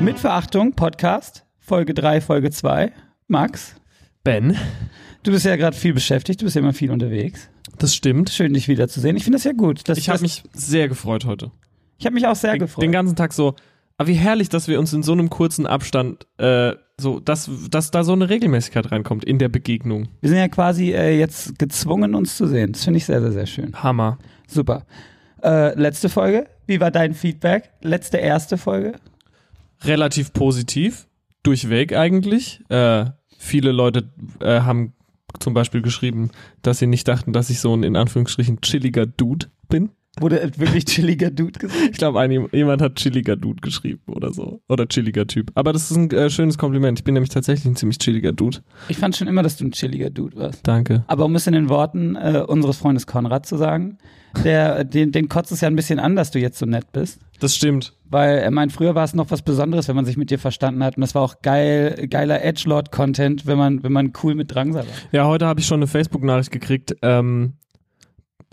Mit Verachtung, Podcast, Folge 3, Folge 2. Max, Ben, du bist ja gerade viel beschäftigt, du bist ja immer viel unterwegs. das stimmt. Schön, dich wiederzusehen. Ich finde das ja gut. Ich habe mich sehr gefreut heute. ich hab mich auch sehr Den, gefreut. den ganzen Tag so. Aber wie herrlich, dass wir uns in so einem kurzen Abstand, äh, so, dass, dass da so eine Regelmäßigkeit reinkommt in der Begegnung. Wir sind ja quasi äh, jetzt gezwungen, uns zu sehen. Das finde ich sehr, sehr, sehr schön. Hammer. Super. Äh, letzte Folge. Wie war dein Feedback? Letzte erste Folge? Relativ positiv, durchweg eigentlich. Äh, viele Leute äh, haben zum Beispiel geschrieben, dass sie nicht dachten, dass ich so ein in Anführungsstrichen chilliger Dude bin. Wurde wirklich chilliger Dude gesagt? Ich glaube, jemand hat chilliger Dude geschrieben oder so. Oder chilliger Typ. Aber das ist ein äh, schönes Kompliment. Ich bin nämlich tatsächlich ein ziemlich chilliger Dude. Ich fand schon immer, dass du ein chilliger Dude warst. Danke. Aber um es in den Worten äh, unseres Freundes Konrad zu sagen, der, den, den kotzt es ja ein bisschen an, dass du jetzt so nett bist. Das stimmt. Weil er meint, früher war es noch was Besonderes, wenn man sich mit dir verstanden hat. Und das war auch geil, geiler Edgelord-Content, wenn man, wenn man cool mit Drangsal war. Ja, heute habe ich schon eine Facebook-Nachricht gekriegt ähm,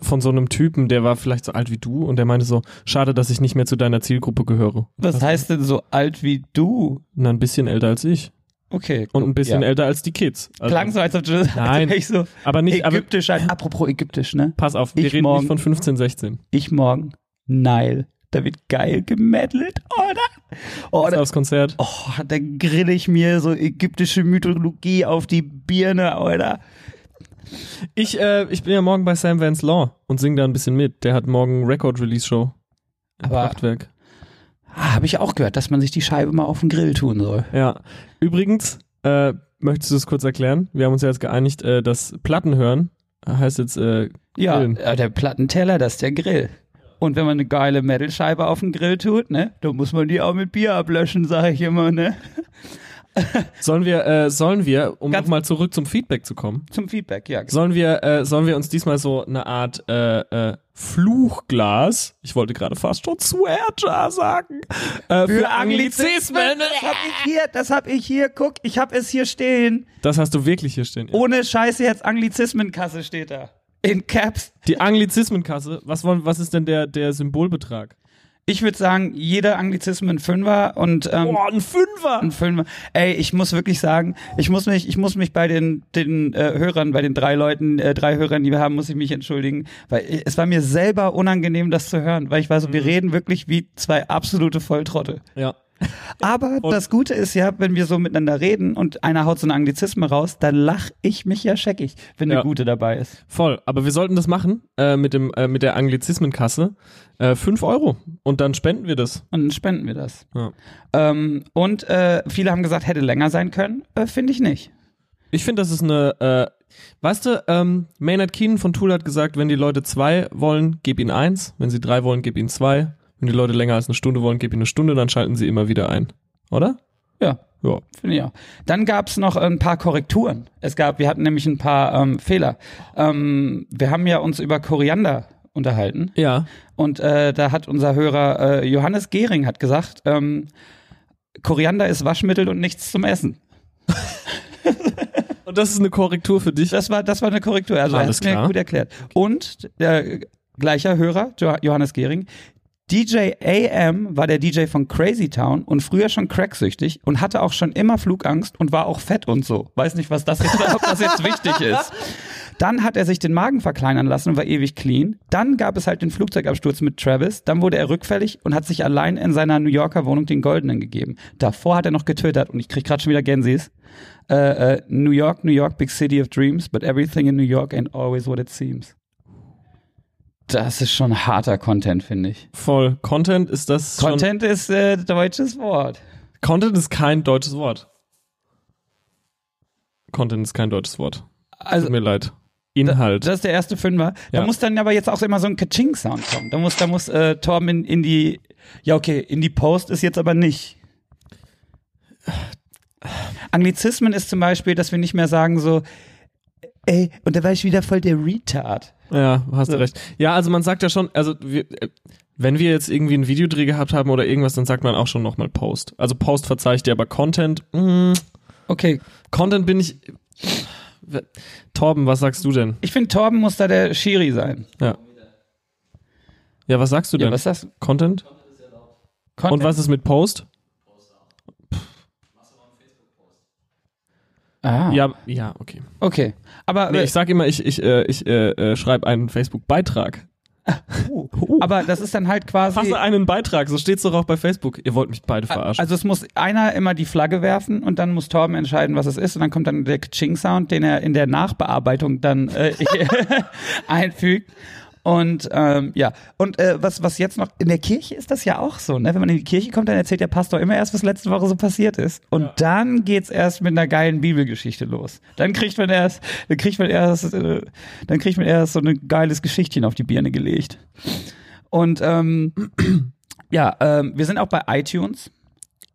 von so einem Typen, der war vielleicht so alt wie du und der meinte so, schade, dass ich nicht mehr zu deiner Zielgruppe gehöre. Was heißt denn so alt wie du? Na, ein bisschen älter als ich. Okay. Und ein bisschen ja. älter als die Kids. Also, Klang so, als ob du das Nein. als ich so aber nicht, aber ägyptisch halt. Apropos ägyptisch, ne? pass auf, wir Ich reden morgen- nicht von 15, 16. Ich morgen, Nile. Da wird geil gemeddelt, oder? Oh, da, aufs Konzert. oh, da grill ich mir so ägyptische Mythologie auf die Birne, oder? Ich, äh, ich bin ja morgen bei Sam Vance Law und sing da ein bisschen mit. Der hat morgen Record-Release-Show. Aber- Kraftwerk. Ah, Habe ich auch gehört, dass man sich die Scheibe mal auf den Grill tun soll. Ja. Übrigens, äh, möchtest du es kurz erklären? Wir haben uns ja jetzt geeinigt, äh, dass Platten hören heißt jetzt äh, Ja, äh, der Plattenteller, das ist der Grill. Und wenn man eine geile Metal-Scheibe auf den Grill tut, ne, dann muss man die auch mit Bier ablöschen, sage ich immer, ne? Sollen wir, äh, sollen wir, um nochmal zurück zum Feedback zu kommen, Zum Feedback, ja. sollen wir, äh, sollen wir uns diesmal so eine Art äh, äh, Fluchglas, ich wollte gerade fast schon Swearjar sagen, äh, für, Anglizismen. Das hab ich hier, das hab ich hier, guck, ich hab es hier stehen. Das hast du wirklich hier stehen. Ohne Scheiße jetzt Anglizismenkasse steht da. In Caps. Die Anglizismenkasse, was wollen, was ist denn der, der Symbolbetrag? Ich würde sagen, jeder Anglizismen Fünfer und ähm, Boah, ein Fünfer! ein Fünfer. Ey, ich muss wirklich sagen, ich muss mich, ich muss mich bei den, den äh, Hörern, bei den drei Leuten, äh, drei Hörern, die wir haben, muss ich mich entschuldigen, weil äh, es war mir selber unangenehm, das zu hören, weil ich war so, wir reden wirklich wie zwei absolute Volltrottel. Ja. Aber Und- das Gute ist ja, wenn wir so miteinander reden und einer haut so einen Anglizismus raus, dann lach ich mich ja scheckig, wenn eine Ja. gute dabei ist. Voll. Aber wir sollten das machen äh, mit dem äh, mit der Anglizismenkasse. Äh, fünf Euro. Und dann spenden wir das. Und dann spenden wir das. Ja. Ähm, und äh, viele haben gesagt, hätte länger sein können. Äh, Finde ich nicht. Ich finde, das ist eine, äh, weißt du, ähm, Maynard Keenan von Tool hat gesagt, wenn die Leute zwei wollen, gib ihnen eins. Wenn sie drei wollen, gib ihnen zwei. Wenn die Leute länger als eine Stunde wollen, gib ihnen eine Stunde, dann schalten sie immer wieder ein. Oder? Ja, Ja. finde ich auch. Dann gab es noch ein paar Korrekturen. Es gab, wir hatten nämlich ein paar ähm, Fehler. Ähm, wir haben ja uns über Koriander unterhalten Ja. und äh, da hat unser Hörer äh, Johannes Gehring hat gesagt, ähm, Koriander ist Waschmittel und nichts zum Essen. Und das ist eine Korrektur für dich. Das war, das war eine Korrektur. Also er Alles hat mir klar. gut erklärt. Und der gleicher Hörer, Jo- Johannes Gehring, DJ AM war der DJ von Crazy Town und früher schon cracksüchtig und hatte auch schon immer Flugangst und war auch fett und so. Weiß nicht, was das jetzt, ob das jetzt wichtig ist. Dann hat er sich den Magen verkleinern lassen und war ewig clean. Dann gab es halt den Flugzeugabsturz mit Travis. Dann wurde er rückfällig und hat sich allein in seiner New Yorker Wohnung den Goldenen gegeben. Davor hat er noch getwittert und ich krieg gerade schon wieder Gänsis. Äh, äh, New York, New York, big city of dreams, but everything in New York ain't always what it seems. Das ist schon harter Content, finde ich. Voll. Content ist das schon. Content ist äh, deutsches Wort. Content ist kein deutsches Wort. Content ist kein deutsches Wort. Also Tut mir leid. Inhalt. Das ist der erste Fünfer. Da Ja. muss dann aber jetzt auch immer so ein Kaching-Sound kommen. Da muss, da muss äh, Torben in, in die, ja okay, in die Post ist jetzt aber nicht. Anglizismen ist zum Beispiel, dass wir nicht mehr sagen so, ey, und da war ich wieder voll der Retard. Ja, hast du So. recht. Ja, also man sagt ja schon, also wir, äh, wenn wir jetzt irgendwie einen Videodreh gehabt haben oder irgendwas, dann sagt man auch schon nochmal Post. Also Post verzeiht dir aber Content. Mh, Okay, Content bin ich, Torben, was sagst du denn? Ich finde, Torben muss da der Schiri sein. Ja. Ja, was sagst du Ja, denn? was ist das? Content? Und was ist mit Post? Ah, Ja, ja, okay. okay. Aber, Nee, ich sag immer, ich, ich, äh, ich äh, äh, schreibe einen Facebook-Beitrag. aber das ist dann halt quasi. Fasse einen Beitrag, so steht's doch auch bei Facebook. Ihr wollt mich beide verarschen. Also es muss einer immer die Flagge werfen und dann muss Torben entscheiden, was es ist und dann kommt dann der Ching-Sound, den er in der Nachbearbeitung dann äh, einfügt. Und ähm, ja, und äh, was, was jetzt noch, in der Kirche ist das ja auch so, ne? Wenn man in die Kirche kommt, dann erzählt der Pastor immer erst, was letzte Woche so passiert ist. Und dann geht's erst mit einer geilen Bibelgeschichte los. Dann kriegt man erst, dann kriegt man erst, äh, dann kriegt man erst so ein geiles Geschichtchen auf die Birne gelegt. Und ähm, ja, ähm, wir sind auch bei iTunes.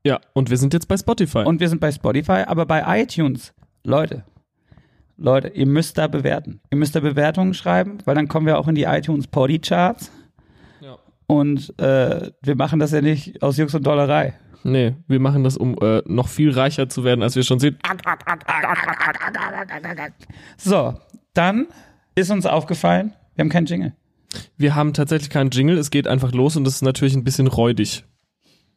ja, und wir sind jetzt bei Spotify. Und wir sind bei Spotify, aber bei iTunes, Leute, Leute, ihr müsst da bewerten. Ihr müsst da Bewertungen schreiben, weil dann kommen wir auch in die iTunes Poddy Charts. Ja. Und äh, wir machen das ja nicht aus Jux und Dollerei. nee, wir machen das, um äh, noch viel reicher zu werden, als wir schon sind. So, dann ist uns aufgefallen, wir haben keinen Jingle. Wir haben tatsächlich keinen Jingle, es geht einfach los und das ist natürlich ein bisschen räudig.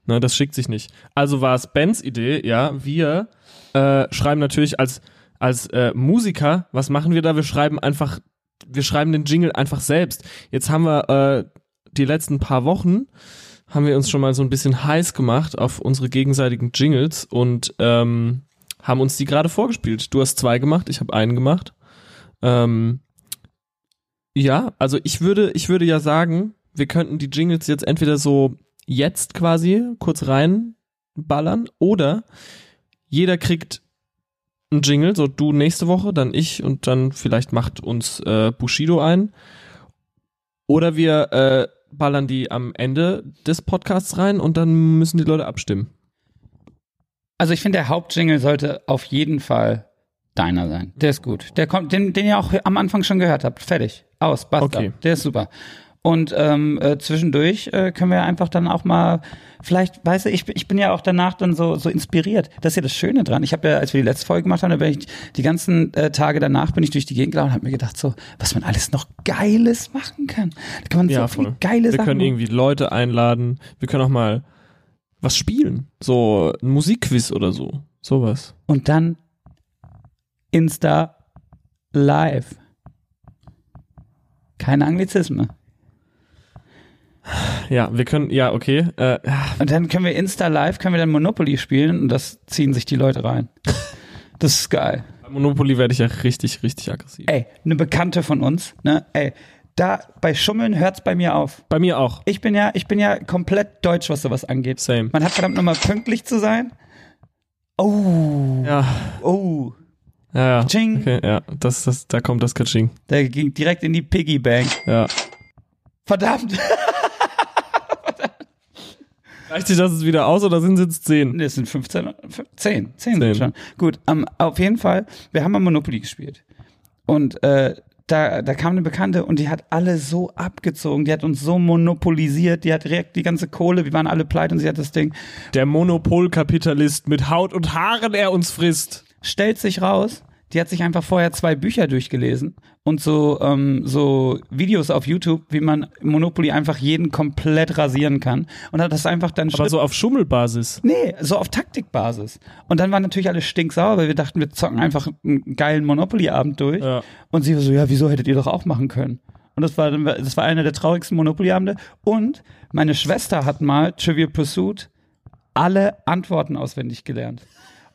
Ne, das schickt sich nicht. Also war es Bens Idee, ja, wir äh, schreiben natürlich als, als äh, Musiker, was machen wir da? Wir schreiben einfach, wir schreiben den Jingle einfach selbst. Jetzt haben wir äh, die letzten paar Wochen, haben wir uns schon mal so ein bisschen heiß gemacht auf unsere gegenseitigen Jingles und ähm, haben uns die gerade vorgespielt. Du hast zwei gemacht, ich habe einen gemacht. Ähm, ja, also ich würde, ich würde ja sagen, wir könnten die Jingles jetzt entweder so jetzt quasi kurz reinballern oder jeder kriegt einen Jingle, so du nächste Woche, dann ich und dann vielleicht macht uns äh, Bushido ein. Oder wir äh, ballern die am Ende des Podcasts rein und dann müssen die Leute abstimmen. Also ich finde, der Hauptjingle sollte auf jeden Fall deiner sein. Der ist gut. Der kommt, den, den ihr auch am Anfang schon gehört habt. Fertig. Aus, basta. Okay. Der ist super. Und ähm, äh, zwischendurch äh, können wir einfach dann auch mal, vielleicht, weißt du, ich, ich bin ja auch danach dann so, so inspiriert. Das ist ja das Schöne dran. Ich habe ja, als wir die letzte Folge gemacht haben, da bin ich die ganzen äh, Tage danach bin ich durch die Gegend gelaufen und habe mir gedacht, so, was man alles noch Geiles machen kann. Da kann man so viele geile wir Sachen können machen. irgendwie Leute einladen. Wir können auch mal was spielen. So ein Musikquiz oder so. Sowas. Und dann Insta Live. Keine Anglizisme. Ja, wir können, ja, okay. Äh, Und dann können wir Insta Live, können wir dann Monopoly spielen und das ziehen sich die Leute rein. Das ist geil. bei Monopoly werde ich ja richtig, richtig aggressiv. Ey, eine Bekannte von uns, ne, ey, da bei Schummeln hört's bei mir auf. Bei mir auch. Ich bin ja, ich bin ja komplett deutsch, was sowas angeht. Same. Man hat verdammt nochmal pünktlich zu sein. Oh, Ja, oh, ja, ja. Ching. Okay, ja, das, das, da kommt das Katsching. der ging direkt in die Piggy Bank. Ja. Verdammt. Reicht sich das jetzt wieder aus oder sind es jetzt zehn? Nee, Es sind 15, 10, 10 Zehn. sind schon. Gut, ähm, auf jeden Fall, wir haben mal Monopoly gespielt. Und äh, da, da kam eine Bekannte und die hat alle so abgezogen, die hat uns so monopolisiert, die hat direkt die ganze Kohle, wir waren alle pleite und sie hat das Ding. Der Monopolkapitalist mit Haut und Haaren, er uns frisst. Stellt sich raus, die hat sich einfach vorher zwei Bücher durchgelesen und so, ähm, so Videos auf YouTube, wie man Monopoly einfach jeden komplett rasieren kann. Und hat das einfach dann Aber so auf Schummelbasis. Nee, so auf Taktikbasis. Und dann waren natürlich alle stinksauer, weil wir dachten, wir zocken einfach einen geilen Monopoly-Abend durch. Ja. Und sie war so, ja, wieso hättet ihr doch auch machen können? Und das war, das war einer der traurigsten Monopoly-Abende. Und meine Schwester hat mal Trivial Pursuit alle Antworten auswendig gelernt.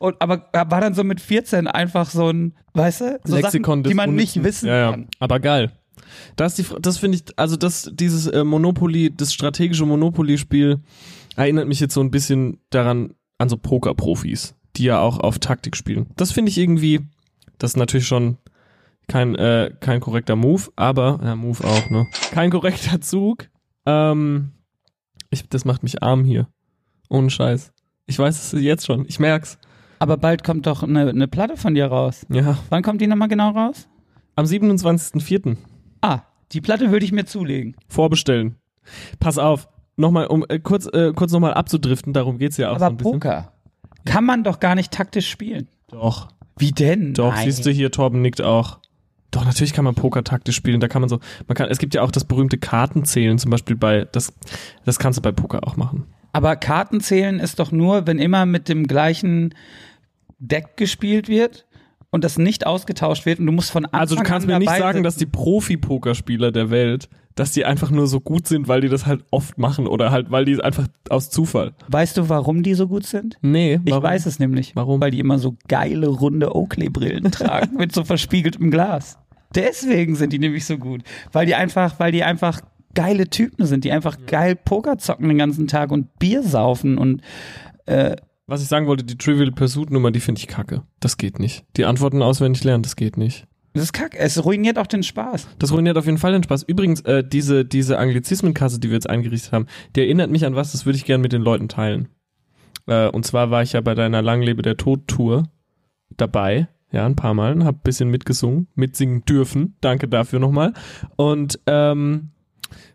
Und, aber war dann so mit 14 einfach so ein, weißt du, so Lexikon Sachen, die man nicht wissen ja, ja. kann. Aber geil. Das, die, das finde ich, also das, dieses äh, Monopoly, das strategische Monopoly-Spiel erinnert mich jetzt so ein bisschen daran, an so Poker-Profis, die ja auch auf Taktik spielen. Das finde ich irgendwie, das ist natürlich schon kein, äh, kein korrekter Move, aber, ja, Move auch, ne? Kein korrekter Zug. Ähm, ich, das macht mich arm hier. Ohne Scheiß. Ich weiß es jetzt schon, ich merk's. Aber bald kommt doch eine, eine Platte von dir raus. Ja. Wann kommt die nochmal genau raus? Am 27.04. Ah, die Platte würde ich mir zulegen. vorbestellen. Pass auf, nochmal, um äh, kurz, äh, kurz nochmal abzudriften, darum geht's ja auch so Aber ein bisschen. Poker kann man doch gar nicht taktisch spielen. Doch. Wie denn? Doch, Nein. siehst du hier, Torben nickt auch. Doch, natürlich kann man Poker taktisch spielen. Da kann man so, man kann, es gibt ja auch das berühmte Kartenzählen, zum Beispiel bei, das, das kannst du bei Poker auch machen. Aber Kartenzählen ist doch nur, wenn immer mit dem gleichen Deck gespielt wird und das nicht ausgetauscht wird und du musst von Anfang Also du kannst an mir nicht sagen, sitzen. dass die Profi-Pokerspieler der Welt, dass die einfach nur so gut sind, weil die das halt oft machen oder halt, weil die einfach aus Zufall. Weißt du, warum die so gut sind? Nee, Ich warum? weiß es nämlich. Warum? Weil die immer so geile, runde Oakley-Brillen tragen mit so verspiegeltem Glas. Deswegen sind die nämlich so gut. Weil die einfach, weil die einfach geile Typen sind, die einfach geil Poker zocken den ganzen Tag und Bier saufen und äh, Was ich sagen wollte, die Trivial Pursuit Nummer, die finde ich kacke. Das geht nicht. Die Antworten auswendig lernen, das geht nicht. das ist kacke. Es ruiniert auch den Spaß. Das ruiniert auf jeden Fall den Spaß. Übrigens, äh, diese, diese Anglizismenkasse, die wir jetzt eingerichtet haben, die erinnert mich an was, das würde ich gerne mit den Leuten teilen. Äh, und zwar war ich ja bei deiner Langlebe der Tod-Tour dabei, ja, ein paar Mal, hab ein bisschen mitgesungen, mitsingen dürfen. Danke dafür nochmal. Und ähm,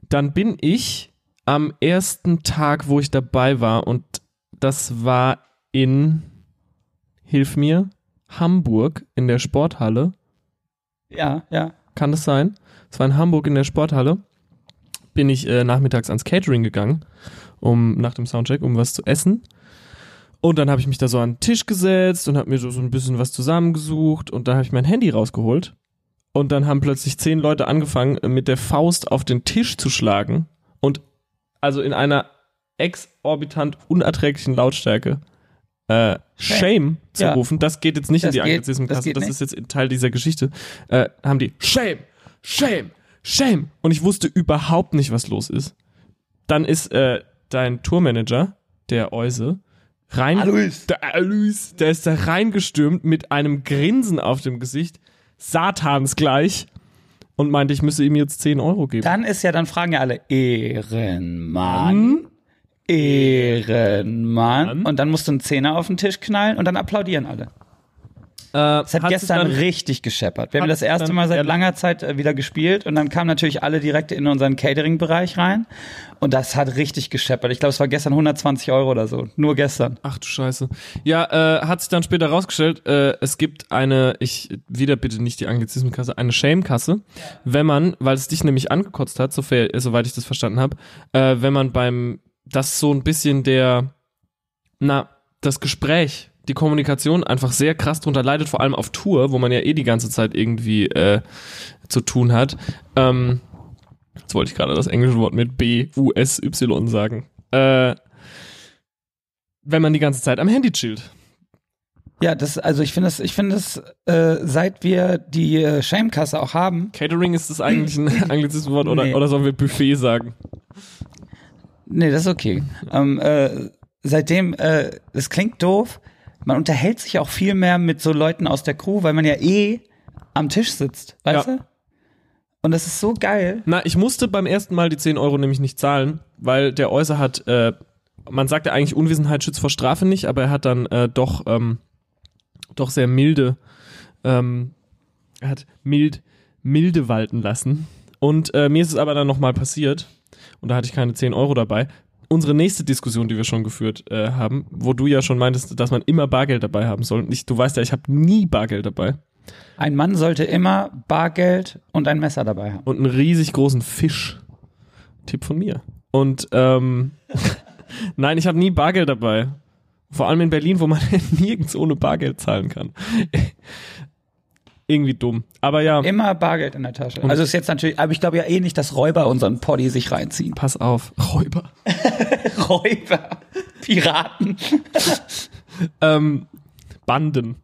dann bin ich am ersten Tag, wo ich dabei war, und das war in, hilf mir, Hamburg in der Sporthalle. Ja, ja. Kann das sein? Es war in Hamburg in der Sporthalle. Bin ich äh, nachmittags ans Catering gegangen, um nach dem Soundcheck, um was zu essen. Und dann habe ich mich da so an den Tisch gesetzt und habe mir so, so ein bisschen was zusammengesucht und dann habe ich mein Handy rausgeholt. Und dann haben plötzlich zehn Leute angefangen, mit der Faust auf den Tisch zu schlagen und also in einer exorbitant unerträglichen Lautstärke äh, Shame zu Ja. rufen. Das geht jetzt nicht Das in die geht- Anglizismenkasse, das das, ist jetzt Teil dieser Geschichte. Äh, haben die Shame, Shame, Shame. Und ich wusste überhaupt nicht, was los ist. Dann ist äh, dein Tourmanager, der Euse, rein. Alois. Der Alois, der ist da reingestürmt mit einem Grinsen auf dem Gesicht, satansgleich, und meinte, ich müsse ihm jetzt 10 Euro geben. Dann ist ja, dann fragen ja alle, Ehrenmann, Ehrenmann. Und dann musst du einen Zehner auf den Tisch knallen und dann applaudieren alle. Äh, Es hat, gestern dann- richtig gescheppert. Wir haben das erste Mal seit langer Zeit äh, wieder gespielt und dann kamen natürlich alle direkt in unseren Catering-Bereich rein und das hat richtig gescheppert. Ich glaube, es war gestern 120 Euro oder so. Nur gestern. Ach du Scheiße. Ja, äh, hat sich dann später rausgestellt, äh, es gibt eine, ich, wieder bitte nicht die Anglizismenkasse, eine Shame-Kasse, wenn man, weil es dich nämlich angekotzt hat, sofern, äh, soweit ich das verstanden habe, äh, wenn man beim, das so ein bisschen der, na, das Gespräch, die Kommunikation einfach sehr krass drunter leidet, vor allem auf Tour, wo man ja eh die ganze Zeit irgendwie äh, zu tun hat. Ähm, jetzt wollte ich gerade das englische Wort mit B, U, S, Y sagen. Äh, wenn man die ganze Zeit am Handy chillt. Ja, das, also ich finde es, ich finde es, äh, seit wir die äh, Shame-Kasse auch haben, Catering ist das eigentlich ein Anglizismus oder, Nee. oder sollen wir Buffet sagen? Nee, das ist okay. Ähm, äh, seitdem, äh, es klingt doof, man unterhält sich auch viel mehr mit so Leuten aus der Crew, weil man ja eh am Tisch sitzt, weißt Ja. du? Und das ist so geil. Na, ich musste beim ersten Mal die 10 Euro nämlich nicht zahlen, weil der Äußer hat, äh, man sagt ja eigentlich, Unwissenheit schützt vor Strafe nicht, aber er hat dann äh, doch, ähm, doch sehr milde, ähm, er hat mild, milde walten lassen. Und äh, mir ist es aber dann nochmal passiert, und da hatte ich keine 10 Euro dabei. Unsere nächste Diskussion, die wir schon geführt äh, haben, wo du ja schon meintest, dass man immer Bargeld dabei haben soll. Ich, du weißt ja, ich habe nie Bargeld dabei. Ein Mann sollte immer Bargeld und ein Messer dabei haben. und einen riesig großen Fisch. Tipp von mir. Und ähm, nein, ich habe nie Bargeld dabei. Vor allem in Berlin, wo man nirgends ohne Bargeld zahlen kann. Irgendwie dumm. Aber ja, Immer Bargeld in der Tasche. Also ist jetzt natürlich, aber ich glaube ja eh nicht, dass Räuber unseren Poddy sich reinziehen. pass auf. Räuber. Räuber, Piraten. ähm, Banden.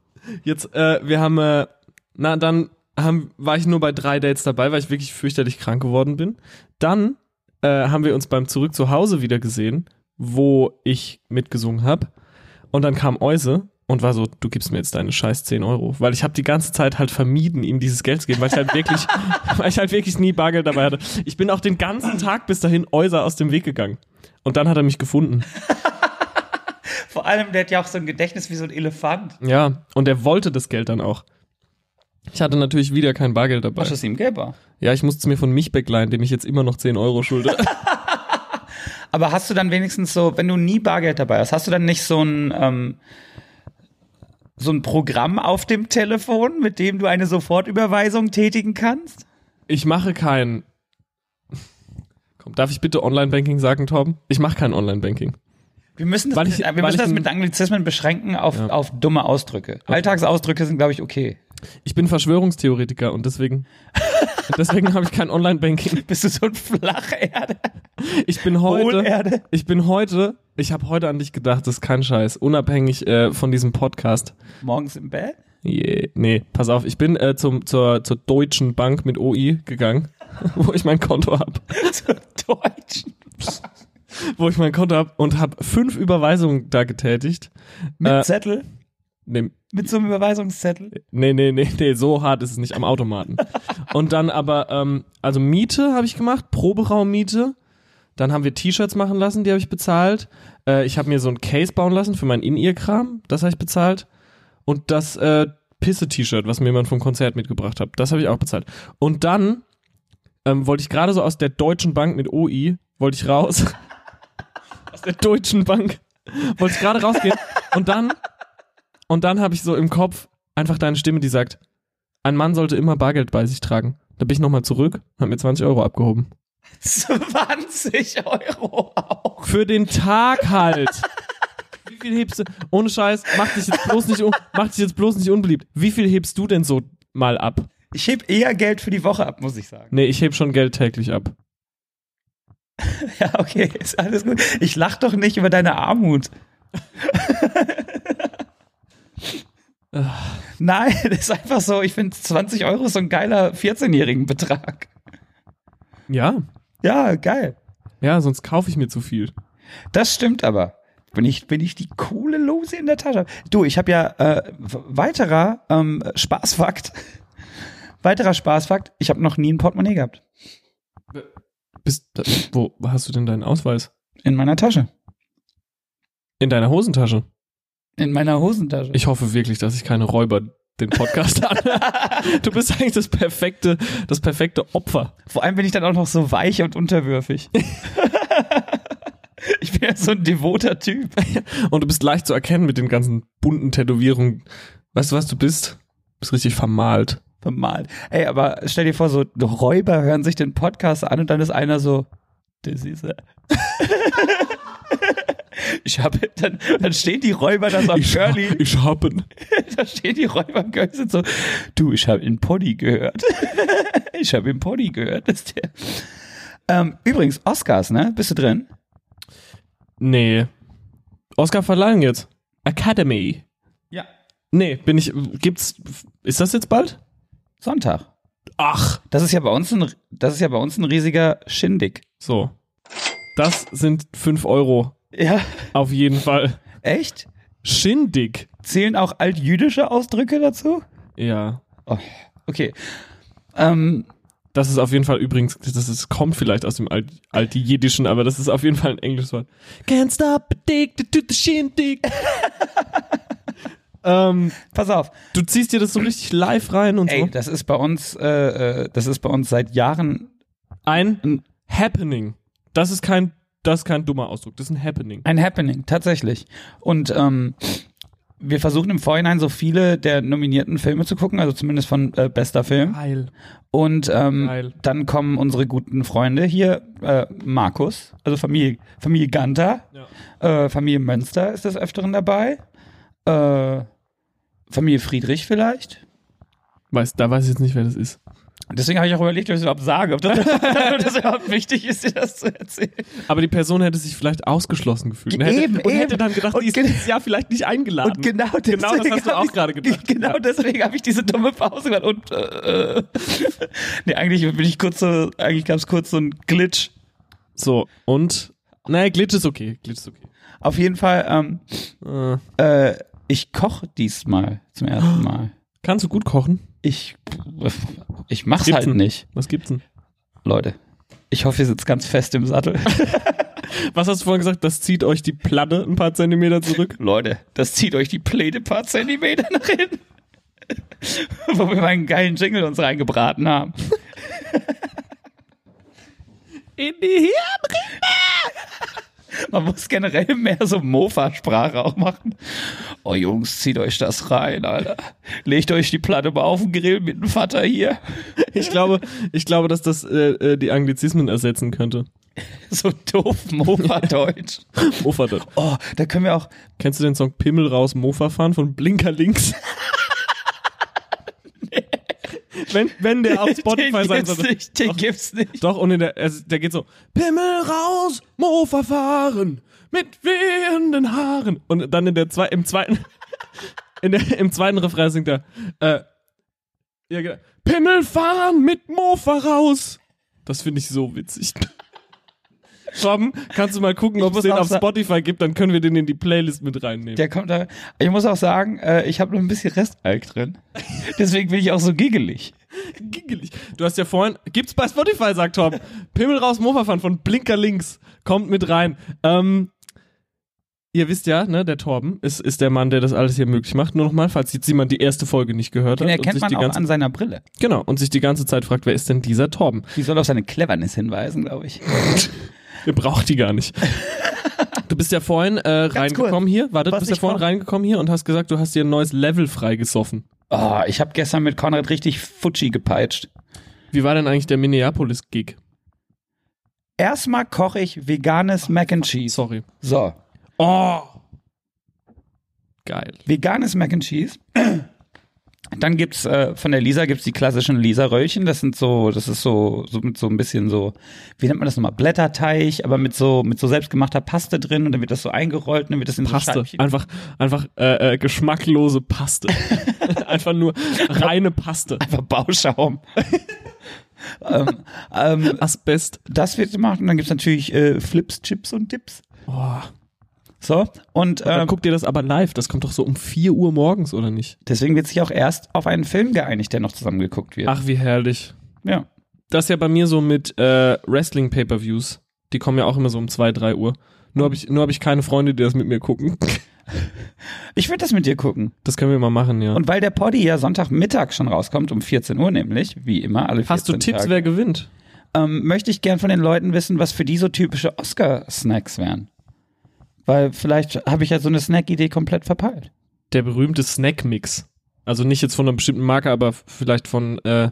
Jetzt, äh, wir haben, äh, na dann haben, war ich nur bei drei Dates dabei, weil ich wirklich fürchterlich krank geworden bin. Dann äh, haben wir uns beim Zurück zu Hause wieder gesehen, wo ich mitgesungen habe. Und dann kam Euse und war so, du gibst mir jetzt deine scheiß 10 Euro. Weil ich habe die ganze Zeit halt vermieden, ihm dieses Geld zu geben, weil ich halt wirklich, weil ich halt wirklich nie Bargeld dabei hatte. Ich bin auch den ganzen Tag bis dahin Euser aus dem Weg gegangen. Und dann hat er mich gefunden. Vor allem, der hat ja auch so ein Gedächtnis wie so ein Elefant. Ja, und er wollte das Geld dann auch. Ich hatte natürlich wieder kein Bargeld dabei. Was ist ihm gelber? Ja, ich musste es mir von mich begleihen, dem ich jetzt immer noch 10 Euro schulde. Aber hast du dann wenigstens so, wenn du nie Bargeld dabei hast, hast du dann nicht so ein, ähm, so ein Programm auf dem Telefon, mit dem du eine Sofortüberweisung tätigen kannst? Ich mache kein. Komm, darf ich bitte Online-Banking sagen, Torben? Ich mache kein Online-Banking. Wir müssen das, ich- mit, wir müssen das mit Anglizismen beschränken auf, Ja. auf dumme Ausdrücke. Alltagsausdrücke sind, glaube ich, okay. Ich bin Verschwörungstheoretiker und deswegen, deswegen habe ich kein Online-Banking. Bist du so ein Flacherde? Ich bin heute, Hohlerde? ich bin heute, ich habe heute an dich gedacht, das ist kein Scheiß, unabhängig äh, von diesem Podcast. Morgens im Bett? Yeah. Nee, pass auf, ich bin äh, zum, zur, zur Deutschen Bank mit OI gegangen, wo ich mein Konto habe. Zur Deutschen. Wo ich mein Konto habe und habe fünf Überweisungen da getätigt. Mit Äh, Zettel? Nee, Mit so einem Überweisungszettel? nee, nee, nee, nee, so hart ist es nicht am Automaten. und dann aber, ähm, also Miete habe ich gemacht, Proberaummiete. Dann haben wir T-Shirts machen lassen, die habe ich bezahlt. Äh, ich habe mir so ein Case bauen lassen für mein In-Ear-Kram, das habe ich bezahlt. Und das äh, Pisse-T-Shirt, was mir jemand vom Konzert mitgebracht hat, das habe ich auch bezahlt. Und dann ähm, wollte ich gerade so aus der Deutschen Bank mit OI, wollte ich raus. aus der Deutschen Bank. Wollte ich gerade rausgehen. Und dann, und dann habe ich so im Kopf einfach deine Stimme, die sagt, ein Mann sollte immer Bargeld bei sich tragen. Da bin ich nochmal zurück, habe mir 20 Euro abgehoben. 20 Euro auch. Für den Tag halt. Wie viel hebst du? Ohne Scheiß, mach dich jetzt bloß nicht, un- mach dich jetzt bloß nicht unbeliebt. Wie viel hebst du denn so mal ab? Ich heb eher Geld für die Woche ab, muss ich sagen. Nee, ich heb schon Geld täglich ab. Ja, okay, ist alles gut. Ich lach doch nicht über deine Armut. Nein, das ist einfach so, ich finde 20 Euro ist so ein geiler 14-jährigen Betrag. Ja. Ja, geil. Ja, sonst kaufe ich mir zu viel. Das stimmt aber. Bin ich, bin ich die coole Lose in der Tasche. Du, ich habe ja äh, weiterer ähm, Spaßfakt. Weiterer Spaßfakt, ich habe noch nie ein Portemonnaie gehabt. Bist, da, wo hast du denn deinen Ausweis? In meiner Tasche. In deiner Hosentasche. In meiner Hosentasche. Ich hoffe wirklich, dass ich keine Räuber den Podcast an. Du bist eigentlich das perfekte, das perfekte Opfer. Vor allem bin ich dann auch noch so weich und unterwürfig. ich bin ja so ein devoter Typ. Und du bist leicht zu erkennen mit den ganzen bunten Tätowierungen. Weißt du, was du bist? Du bist richtig vermalt. Bemalt. Ey, aber stell dir vor, so Räuber hören sich den Podcast an und dann ist einer so, das ist er. Ich habe, dann, dann stehen die Räuber da so am Curly, ich hab ihn. da stehen die Räuber am Curly sind so, du, ich habe in Poddy gehört. ich habe in Poddy gehört. Das ist der. Ähm, übrigens, Oscars, ne? Bist du drin? Nee. Oscar-Verleihung jetzt. Academy. Ja. Nee, bin ich, gibt's, ist das jetzt bald? Sonntag. Ach. Das ist ja bei uns ein, das ist ja bei uns ein riesiger Schindig. So. Das sind fünf Euro. Ja. Auf jeden Fall. Echt? Schindig. Zählen auch altjüdische Ausdrücke dazu? Ja. Oh, okay. Ähm, Das ist auf jeden Fall übrigens, das ist, kommt vielleicht aus dem Alt, Altijiddischen, aber das ist auf jeden Fall ein englisches Wort. Can't stop addicted to the shindig. ähm, pass auf. du ziehst dir das so richtig live rein und Ey, so. das ist bei uns, äh, äh, das ist bei uns seit Jahren Ein Happening. Das ist kein, das ist kein dummer Ausdruck. Das ist ein Happening. ein Happening, tatsächlich. Und ähm, wir versuchen im Vorhinein so viele der nominierten Filme zu gucken, also zumindest von äh, bester Film. Geil. Und ähm, Geil. dann kommen unsere guten Freunde hier, äh, Markus, also Familie, Familie Ganter, Ja. äh, Familie Münster ist des Öfteren dabei, äh, Familie Friedrich vielleicht. Weiß, da weiß ich jetzt nicht, wer das ist. Deswegen habe ich auch überlegt, ob ich es überhaupt sage, ob das, ob das überhaupt wichtig ist, dir das zu erzählen. Aber die Person hätte sich vielleicht ausgeschlossen gefühlt. Und hätte, Eben, und hätte eben. dann gedacht, Und die ist dieses Jahr vielleicht nicht eingeladen. Und genau deswegen Genau das hast du auch ich- gerade gedacht. Genau Ja. deswegen habe ich diese dumme Pause gemacht und äh. nee, eigentlich bin ich kurz so, eigentlich gab es kurz so einen Glitch. So, und, naja, Glitch ist okay. Glitch ist okay. Auf jeden Fall, ähm, Äh, äh, ich koche diesmal zum ersten Mal. kannst du gut kochen? Ich, ich mach's halt denn? nicht, Was gibt's denn? Leute. Ich hoffe, ihr sitzt ganz fest im Sattel. Was hast du vorhin gesagt? Das zieht euch die Platte ein paar Zentimeter zurück? Leute, das zieht euch die Pläne ein paar Zentimeter nach hinten. Wo wir mal einen geilen Jingle uns reingebraten haben. In die Hirn. Man muss generell mehr so Mofa-Sprache auch machen. Oh Jungs, zieht euch das rein, Alter. Legt euch die Platte mal auf den Grill mit dem Vater hier. Ich glaube, ich glaube, dass das äh, äh, die Anglizismen ersetzen könnte. So doof Mofa-Deutsch. Mofa dort. Oh, da können wir auch, Kennst du den Song Pimmel raus, Mofa fahren von Blinker links? wenn, wenn der auf Spotify den sein sollte. nicht, den Doch. gibt's nicht. Doch, und in der, also, der geht so, Pimmel raus, Mofa fahren, mit wehenden Haaren. Und dann in der zwei, im zweiten, in der, im zweiten Refrain singt er, äh, ja, genau, Pimmel fahren mit Mofa raus. Das finde ich so witzig. Tom, kannst du mal gucken, ob es den auf Spotify gibt, dann können wir den in die Playlist mit reinnehmen. Der kommt da. Ich muss auch sagen, äh, ich habe noch ein bisschen Restalk drin. Deswegen bin ich auch so giggelig. Giggelig. Du hast ja vorhin, gibt's bei Spotify, sagt Tom. Pimmel raus, Mofa von Blinker links. Kommt mit rein. Ähm, ihr wisst ja, ne, der Torben ist, ist der Mann, der das alles hier möglich macht. Nur nochmal, falls jetzt jemand die erste Folge nicht gehört Den hat. und erkennt sich man die auch an seiner Brille. Genau, und sich die ganze Zeit fragt, wer ist denn dieser Torben? Die soll auf seine Cleverness hinweisen, glaube ich. Ihr braucht die gar nicht. Du bist ja vorhin äh, reingekommen hier, warte, du bist ja vorhin vor- reingekommen hier und hast gesagt, du hast dir ein neues Level freigesoffen. Oh, ich habe gestern mit Konrad richtig Futschi gepeitscht. Wie war denn eigentlich der Minneapolis-Gig? Erstmal koche ich veganes Mac and Cheese. Sorry. So, Oh! Geil. veganes Mac and Cheese. Dann gibt's äh, von der Lisa gibt's die klassischen Lisa Röllchen. Das sind so, das ist so, so mit so ein bisschen so, wie nennt man das nochmal? Blätterteig, aber mit so mit so selbstgemachter Paste drin und dann wird das so eingerollt und dann wird das in so Paste. Scheibchen. Einfach, einfach äh, äh, geschmacklose Paste. einfach nur reine Paste. Einfach Bauschaum. ähm, ähm, Asbest. das wird gemacht und dann gibt's natürlich äh, Flips, Chips und Dips. Oh. So und Dann ähm, guckt ihr das aber live. Das kommt doch so um 4 Uhr morgens, oder nicht? deswegen wird sich auch erst auf einen Film geeinigt, der noch zusammengeguckt wird. Ach, wie herrlich. Ja. Das ist ja bei mir so mit äh, Wrestling-Pay-Per-Views. Die kommen ja auch immer so um 2, 3 Uhr. Nur habe ich, nur hab ich keine Freunde, die das mit mir gucken. Ich würde das mit dir gucken. Das können wir mal machen, ja. Und weil der Poddy ja Sonntagmittag schon rauskommt, um 14 Uhr nämlich, wie immer, alle 14 Hast du Tipps, Tage, wer gewinnt? ähm, möchte ich gern von den Leuten wissen, was für die so typische Oscar-Snacks wären. Weil vielleicht habe ich ja so eine Snack-Idee komplett verpeilt. Der berühmte Snack-Mix. Also nicht jetzt von einer bestimmten Marke, aber vielleicht von, äh,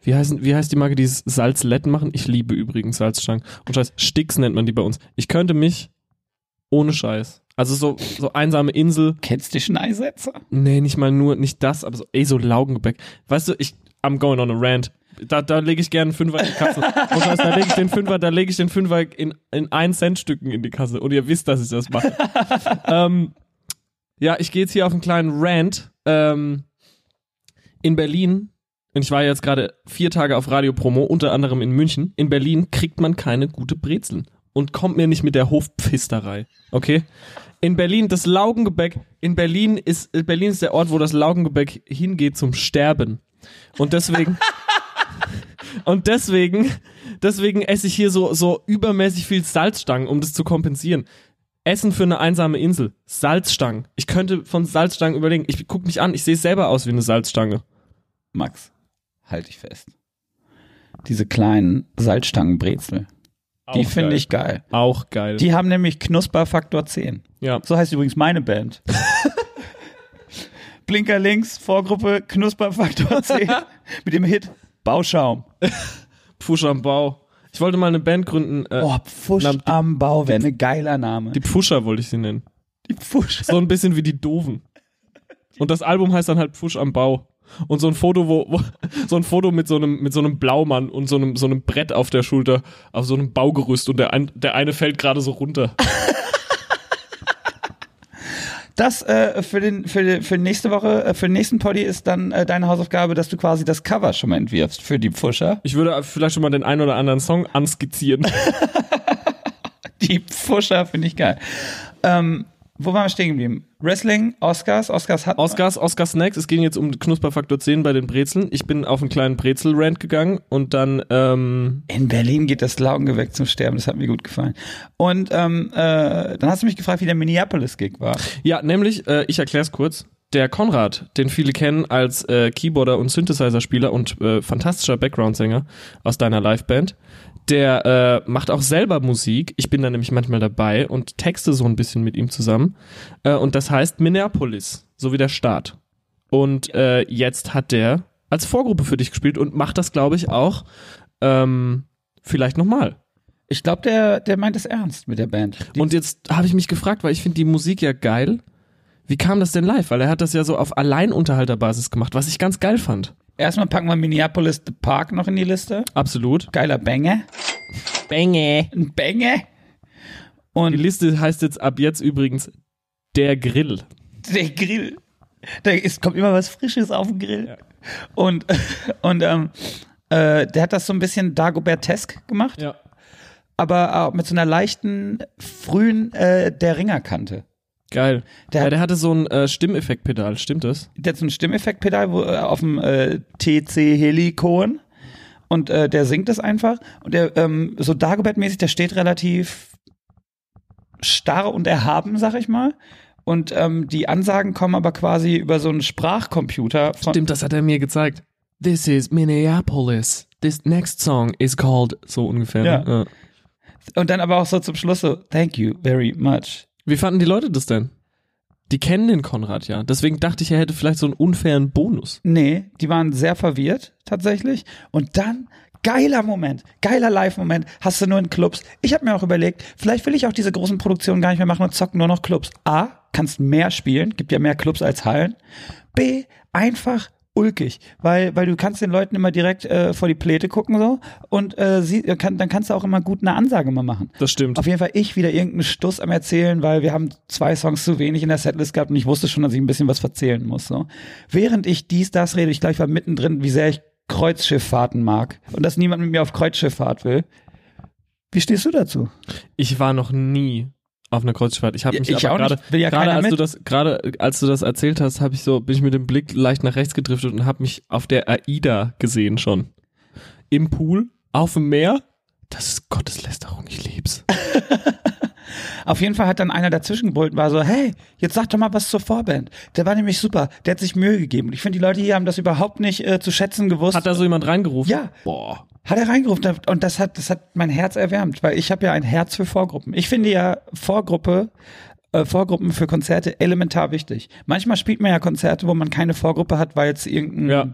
wie, heißen, wie heißt die Marke, die Salzletten machen? Ich liebe übrigens Salzstangen. Und Scheiß, Sticks nennt man die bei uns. Ich könnte mich ohne Scheiß. Also so, so einsame Insel. Kennst du Schneisetzer? Nee, nicht mal nur, nicht das, aber so, ey, so Laugengebäck. Weißt du, ich, I'm going on a rant. Da, da lege ich gerne einen Fünfer in die Kasse. Und Scheiß, da lege ich den Fünfer, da lege ich den Fünfer in, in ein Cent Stücken in die Kasse. Und ihr wisst, dass ich das mache. ähm, ja, ich gehe jetzt hier auf einen kleinen Rant. Ähm, in Berlin, und ich war jetzt gerade vier Tage auf Radio-Promo, unter anderem in München, in Berlin kriegt man keine gute Brezeln. Und kommt mir nicht mit der Hofpfisterei. Okay? In Berlin, das Laugengebäck, in Berlin ist, Berlin ist der Ort, wo das Laugengebäck hingeht zum Sterben. Und deswegen, und deswegen, deswegen esse ich hier so, so übermäßig viel Salzstangen, um das zu kompensieren. Essen für eine einsame Insel. Salzstangen. Ich könnte von Salzstangen überlegen. Ich guck mich an, ich sehe selber aus wie eine Salzstange. Max, halt dich fest. Diese kleinen Salzstangenbrezel, die finde ich geil. Auch geil. Die haben nämlich Knusperfaktor 10. ja. So heißt übrigens meine Band. Blinker links, Vorgruppe Knusperfaktor 10 mit dem Hit Bauschaum. Pfusch am Bau. Ich wollte mal eine Band gründen. Äh, Oh, Pfusch Na, die- am Bau wäre ein geiler Name. die Pfuscher wollte ich sie nennen. Die Pfusch. So ein bisschen wie die Doofen. Und das Album heißt dann halt Pfusch am Bau. Und so ein Foto, wo, wo so ein Foto mit so einem mit so einem Blaumann und so einem so einem Brett auf der Schulter, auf so einem Baugerüst und der ein, der eine fällt gerade so runter. Das äh, für den für, für nächste Woche, äh, für den nächsten Poddy ist dann äh, deine Hausaufgabe, dass du quasi das Cover schon mal entwirfst für die Pfuscher. Ich würde vielleicht schon mal den einen oder anderen Song anskizzieren. Die Pfuscher finde ich geil. Ähm, wo waren wir stehen geblieben? Wrestling, Oscars, Oscars hat Oscars, Oscar Snacks, es ging jetzt um Knusperfaktor 10 bei den Brezeln. Ich bin auf einen kleinen Brezel-Rant gegangen und dann, ähm, In Berlin geht das Laugengebäck zum Sterben, das hat mir gut gefallen. Und ähm, äh, dann hast du mich gefragt, wie der Minneapolis-Gig war. ja, nämlich, äh, ich erkläre es kurz. der Konrad, den viele kennen als äh, Keyboarder und Synthesizer-Spieler und äh, fantastischer Background-Sänger aus deiner Liveband, der äh, macht auch selber Musik. Ich bin da nämlich manchmal dabei und texte so ein bisschen mit ihm zusammen. Äh, und das heißt Minneapolis, so wie der Staat. Und äh, jetzt hat der als Vorgruppe für dich gespielt und macht das, glaube ich, auch ähm, vielleicht nochmal. Ich glaube, der, der meint es ernst mit der Band. Die Und jetzt habe ich mich gefragt, weil ich finde die Musik ja geil. Wie kam das denn live? Weil er hat das ja so auf Alleinunterhalterbasis gemacht, was ich ganz geil fand. Erstmal packen wir Minneapolis The Park noch in die Liste. Absolut. Geiler Banger. Bänge. Ein. Die Und Liste heißt jetzt ab jetzt übrigens der Grill. der Grill. Da ist, kommt immer was Frisches auf den Grill. Und, und ähm, äh, der hat das so ein bisschen Dagobert-tesk gemacht, Ja. aber auch mit so einer leichten, frühen äh, der Ringerkante. Geil. Der ja, der hatte so ein äh, Stimmeffektpedal, stimmt das? Der hat so ein Stimmeffektpedal wo, äh, auf dem äh, TC Helikon und äh, der singt das einfach und der ähm, so Dagobert-mäßig, der steht relativ starr und erhaben, sag ich mal. Und ähm, die Ansagen kommen aber quasi über so einen Sprachcomputer von Stimmt, das hat er mir gezeigt. This is Minneapolis. This next song is called so ungefähr. Ja. Ne? und dann aber auch so zum Schluss so Thank you very much. Wie fanden die Leute das denn? Die kennen den Konrad ja. Deswegen dachte ich, er hätte vielleicht so einen unfairen Bonus. Nee, die waren sehr verwirrt tatsächlich. Und dann geiler Moment, geiler Live-Moment, hast du nur in Clubs. Ich habe mir auch überlegt, vielleicht will ich auch diese großen Produktionen gar nicht mehr machen und zocken nur noch Clubs. A, kannst mehr spielen, gibt ja mehr Clubs als Hallen. B, einfach ulkig, weil weil du kannst den Leuten immer direkt äh, vor die Pläte gucken so und äh, sie, kann, dann kannst du auch immer gut eine Ansage mal machen. Das stimmt. Auf jeden Fall ich wieder irgendeinen Stuss am erzählen, weil wir haben zwei Songs zu wenig in der Setlist gehabt und ich wusste schon, dass ich ein bisschen was verzählen muss. So. Während ich dies, das rede, ich glaube, ich war mittendrin, wie sehr ich Kreuzschifffahrten mag und dass niemand mit mir auf Kreuzschifffahrt will. Wie stehst du dazu? Ich war noch nie auf einer Kreuzfahrt. Ich habe mich ich aber auch gerade ja gerade als du mit. das gerade als du das erzählt hast, habe ich so bin ich mit dem Blick leicht nach rechts gedriftet und habe mich auf der AIDA gesehen schon. Im Pool, auf dem Meer. Das ist Gotteslästerung, ich lieb's. Auf jeden Fall hat dann einer dazwischen gebrüllt und war so, hey, jetzt sag doch mal was zur Vorband. Der war nämlich super, der hat sich Mühe gegeben. Und ich finde, die Leute hier haben das überhaupt nicht äh, zu schätzen gewusst. Hat da so jemand reingerufen? Ja. Boah. Hat er reingerufen und das hat, das hat mein Herz erwärmt, weil ich habe ja ein Herz für Vorgruppen. Ich finde ja Vorgruppe, äh, Vorgruppen für Konzerte elementar wichtig. Manchmal spielt man ja Konzerte, wo man keine Vorgruppe hat, weil es irgendein Ja.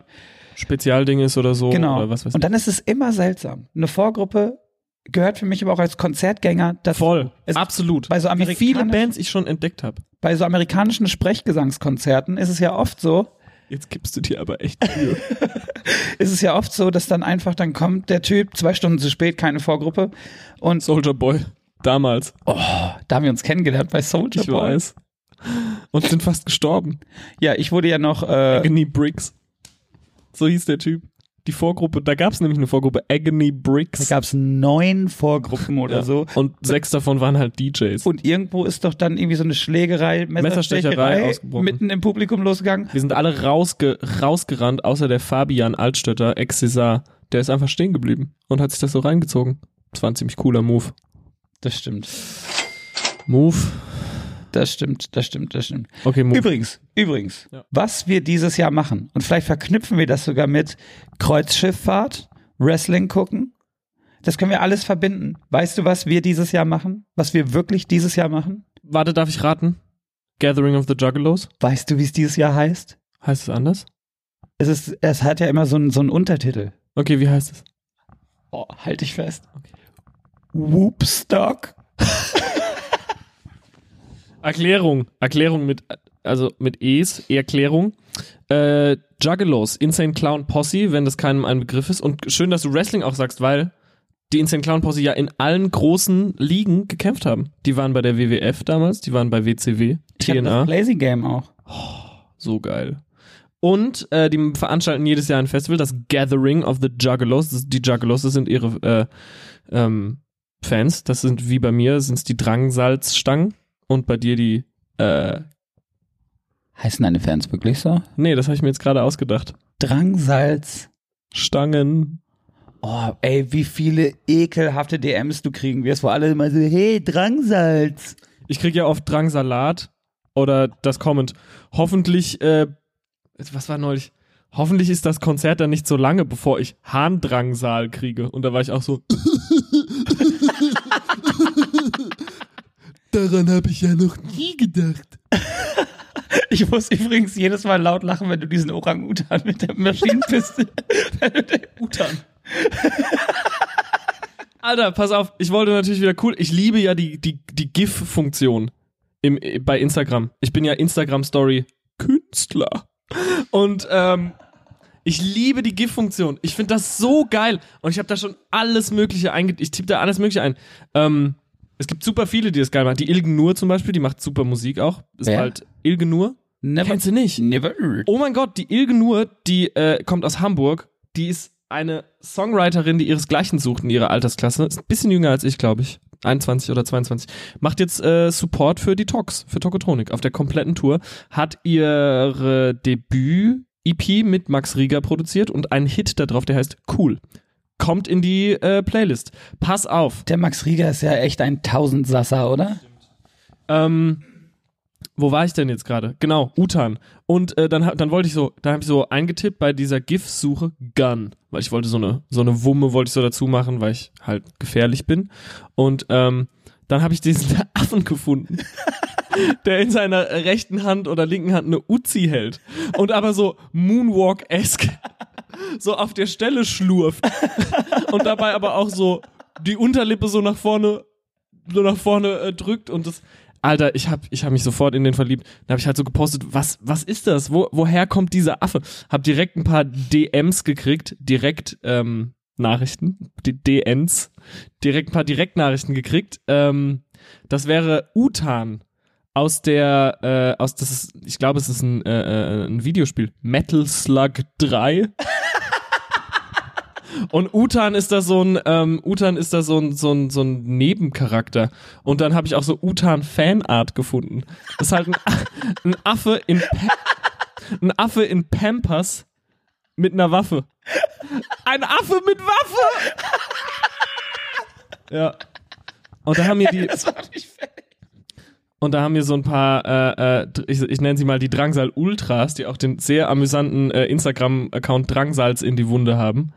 Spezialding ist oder so genau. oder was weiß und dann ist es immer seltsam. Eine Vorgruppe gehört für mich aber auch als Konzertgänger dazu. Voll. Es, Absolut. bei so Wie viele Bands ich schon entdeckt habe. bei so amerikanischen Sprechgesangskonzerten ist es ja oft so, Jetzt gibst du dir aber echt Mühe. ist es ja oft so, dass dann einfach dann kommt der Typ zwei Stunden zu spät, keine Vorgruppe und Soldier Boy. Damals. da haben wir uns kennengelernt bei Soldier Ich Boy. weiß. Und sind fast gestorben. Ja, ich wurde ja noch äh, Agony Bricks. So hieß der Typ. Die Vorgruppe, da gab es nämlich eine Vorgruppe, Agony Da Bricks. gab es neun Vorgruppen oder Ja. so. Und sechs davon waren halt DJs. Und irgendwo ist doch dann irgendwie so eine Schlägerei, Messerstecherei Messerstecherei mitten im Publikum losgegangen. Wir sind alle rausge rausgerannt, außer der Fabian Altstötter, ex-Cesar. Der ist einfach stehen geblieben und hat sich das so reingezogen. Das war ein ziemlich cooler Move. Das stimmt. Move. Das stimmt, das stimmt, das stimmt. Okay, Move. Übrigens, übrigens, Ja. was wir dieses Jahr machen, und vielleicht verknüpfen wir das sogar mit Kreuzschifffahrt, Wrestling gucken, das können wir alles verbinden. Weißt du, was wir dieses Jahr machen? Was wir wirklich dieses Jahr machen? Warte, darf ich raten? Gathering of the Juggalos? Weißt du, wie es dieses Jahr heißt? Heißt es anders? Es, ist, es hat ja immer so einen, so einen Untertitel. Okay, wie heißt es? Oh, halt dich fest. Okay. Whoopstock. Erklärung. Erklärung mit, also mit E's, Erklärung. Äh, Juggalos, Insane Clown Posse, wenn das keinem ein Begriff ist. Und schön, dass du Wrestling auch sagst, weil die Insane Clown Posse ja in allen großen Ligen gekämpft haben. Die waren bei der WWF damals, die waren bei WCW, Ich TNA. das Lazy Game auch. So geil. Und äh, die veranstalten jedes Jahr ein Festival, das Gathering of the Juggalos. Das, die Juggalos, das sind ihre äh, ähm, Fans. Das sind wie bei mir, sind es die Drangsalzstangen. Und bei dir die, äh, Heißen deine Fans wirklich so? nee, das habe ich mir jetzt gerade ausgedacht. Drangsalz. Stangen. Oh, ey, wie viele ekelhafte DMs du kriegen wirst, wo alle immer so, hey, Drangsalz. Ich krieg ja oft Drangsalat. oder das Comment. Hoffentlich, äh, was war neulich? Hoffentlich ist das Konzert dann nicht so lange, bevor ich Harndrangsal kriege. Und da war ich auch so. Daran habe ich ja noch nie gedacht. Ich muss übrigens jedes Mal laut lachen, wenn du diesen Orang-Utan mit der Maschinenpiste. Utan. Alter, pass auf, ich wollte natürlich wieder cool. Ich liebe ja die, die, die GIF-Funktion im, bei Instagram. Ich bin ja Instagram-Story-Künstler. Und ähm, ich liebe die GIF-Funktion. Ich finde das so geil. Und ich habe da schon alles Mögliche einge... Ich tippe da alles Mögliche ein. Ähm, es gibt super viele, die das geil machen. Die Ilgen Nur zum Beispiel, die macht super Musik auch. Ist Wer? halt Ilgen Nur. Never, Kennst du nicht? Never heard. Oh mein Gott, die Ilge Nur, die äh, kommt aus Hamburg. Die ist eine Songwriterin, die ihresgleichen sucht in ihrer Altersklasse. Ist ein bisschen jünger als ich, glaube ich. 21 oder 22. Macht jetzt äh, Support für die Tox, für Tokotronik auf der kompletten Tour. Hat ihre Debüt-EP mit Max Rieger produziert und einen Hit da drauf, der heißt Cool. Kommt in die äh, Playlist. Pass auf. Der Max Rieger ist ja echt ein Tausendsasser, oder? Ähm, wo war ich denn jetzt gerade? Genau, Utan. Und äh, dann, dann wollte ich so, da habe ich so eingetippt bei dieser GIF-Suche Gun, weil ich wollte so eine so eine Wumme wollte ich so dazu machen, weil ich halt gefährlich bin. Und ähm, dann habe ich diesen Affen gefunden, der in seiner rechten Hand oder linken Hand eine Uzi hält und aber so Moonwalk-esque so auf der Stelle schlurft und dabei aber auch so die Unterlippe so nach vorne so nach vorne äh, drückt und das Alter, ich hab, ich hab mich sofort in den verliebt. Da habe ich halt so gepostet, was, was ist das? Wo, woher kommt dieser Affe? Hab direkt ein paar DMs gekriegt, direkt ähm, Nachrichten, die DNs, direkt ein paar Direktnachrichten gekriegt. Ähm, das wäre Utan aus der, äh, aus das ist, ich glaube, es ist ein, äh, äh, ein Videospiel, Metal Slug 3. Und Utan ist da so ein, ähm, Utan ist da so ein, so ein, so ein Nebencharakter. Und dann habe ich auch so Utan Fanart gefunden. Das ist halt ein, ein Affe in, Pa- ein Affe in Pampers mit einer Waffe. Ein Affe mit Waffe! Ja. Und da haben mir die, Das war nicht. Und da haben wir so ein paar, äh, äh, ich, ich nenne sie mal die Drangsal Ultras, die auch den sehr amüsanten äh, Instagram-Account Drangsals in die Wunde haben.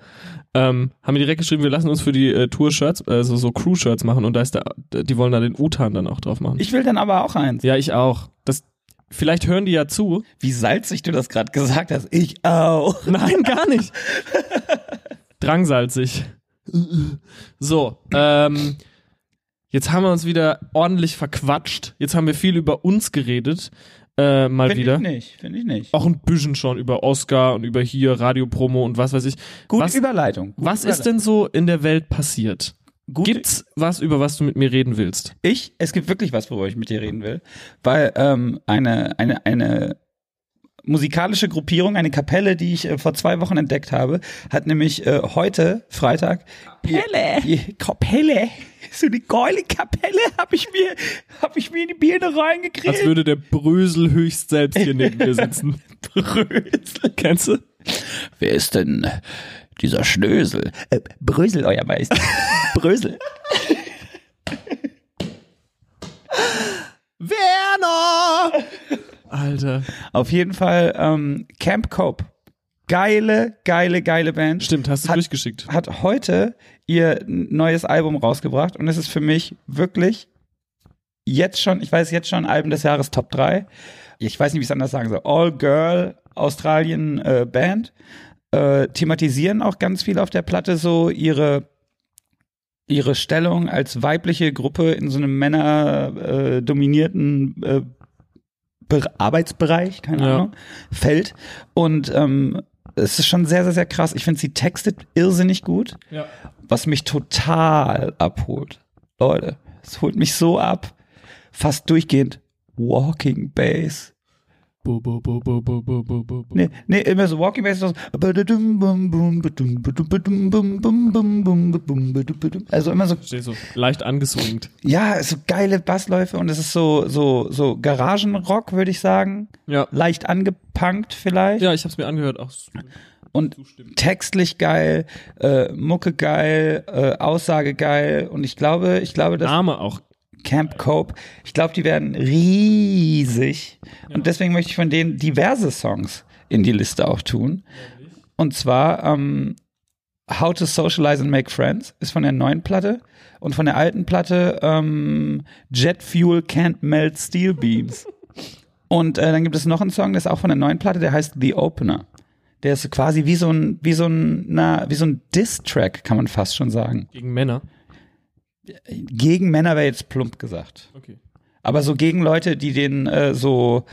Ähm, haben mir direkt geschrieben, wir lassen uns für die äh, Tour-Shirts, also so Crew-Shirts machen und da ist da, die wollen da den Utan dann auch drauf machen. Ich will dann aber auch eins. ja, ich auch. Das, vielleicht hören die ja zu. Wie salzig du das gerade gesagt hast. Ich auch. Nein, gar nicht. Drangsalzig. So, ähm, jetzt haben wir uns wieder ordentlich verquatscht. Jetzt haben wir viel über uns geredet. Äh, mal Finde wieder. ich nicht. Finde ich nicht. Auch ein bisschen schon über Oscar und über hier Radiopromo und was weiß ich. Gute was, Überleitung. Gute was ist denn so in der Welt passiert? Gute, Gibt's was, über was du mit mir reden willst? Ich, es gibt wirklich was, worüber ich mit dir reden will, weil ähm, eine eine eine musikalische Gruppierung, eine Kapelle, die ich äh, vor zwei Wochen entdeckt habe, hat nämlich äh, heute Freitag Kapelle, ihr, ihr, Kapelle, so eine geile Kapelle, habe ich mir habe ich mir in die Birne Als reingekriegt. würde der Brösel höchst selbst hier neben mir sitzen. Brösel. Kennst du? Wer ist denn dieser Schnösel? Äh, Brösel, euer Meister. Brösel. Werner! Alter. Auf jeden Fall ähm, Camp Cope. Geile, geile, geile Band. Stimmt, hast du Hat- durchgeschickt. Hat heute ihr neues Album rausgebracht und es ist für mich wirklich jetzt schon, ich weiß jetzt schon, Album des Jahres Top 3. Ich weiß nicht, wie ich es anders sagen soll. All Girl Australien äh, Band. Äh, thematisieren auch ganz viel auf der Platte so ihre ihre Stellung als weibliche Gruppe in so einem männerdominierten äh, äh, Be Arbeitsbereich, keine Ja. Ahnung, Feld. Und ähm, es ist schon sehr, sehr, sehr krass. Ich finde, sie textet irrsinnig gut, Ja. was mich total abholt. Leute, es holt mich so ab. Fast durchgehend Walking Bass. Bu, bu, bu, bu, bu, bu, bu, bu. Nee, nee, immer so Walking Bass. ist So also immer so so leicht angeswingt. Ja, so geile Bassläufe und es ist so, so, so Garagenrock, würde ich sagen. Ja. Leicht angepunkt vielleicht. Ja, ich hab's mir angehört. Auch Und zustimmen. textlich geil, äh, Mucke geil, äh, Aussage geil. Und ich glaube, ich glaube, dass Name auch Camp Cope. Ich glaube, die werden riesig. Und deswegen möchte ich von denen diverse Songs in die Liste auch tun. Und zwar ähm, How to Socialize and Make Friends ist von der neuen Platte. Und von der alten Platte ähm, Jet Fuel Can't Melt Steel Beams. Und äh, dann gibt es noch einen Song, der ist auch von der neuen Platte, der heißt The Opener. Der ist quasi wie so ein, wie so ein, na, wie so ein Diss-Track, kann man fast schon sagen. Gegen Männer. Gegen Männer wäre jetzt plump gesagt. Okay. Aber so gegen Leute, die den äh, so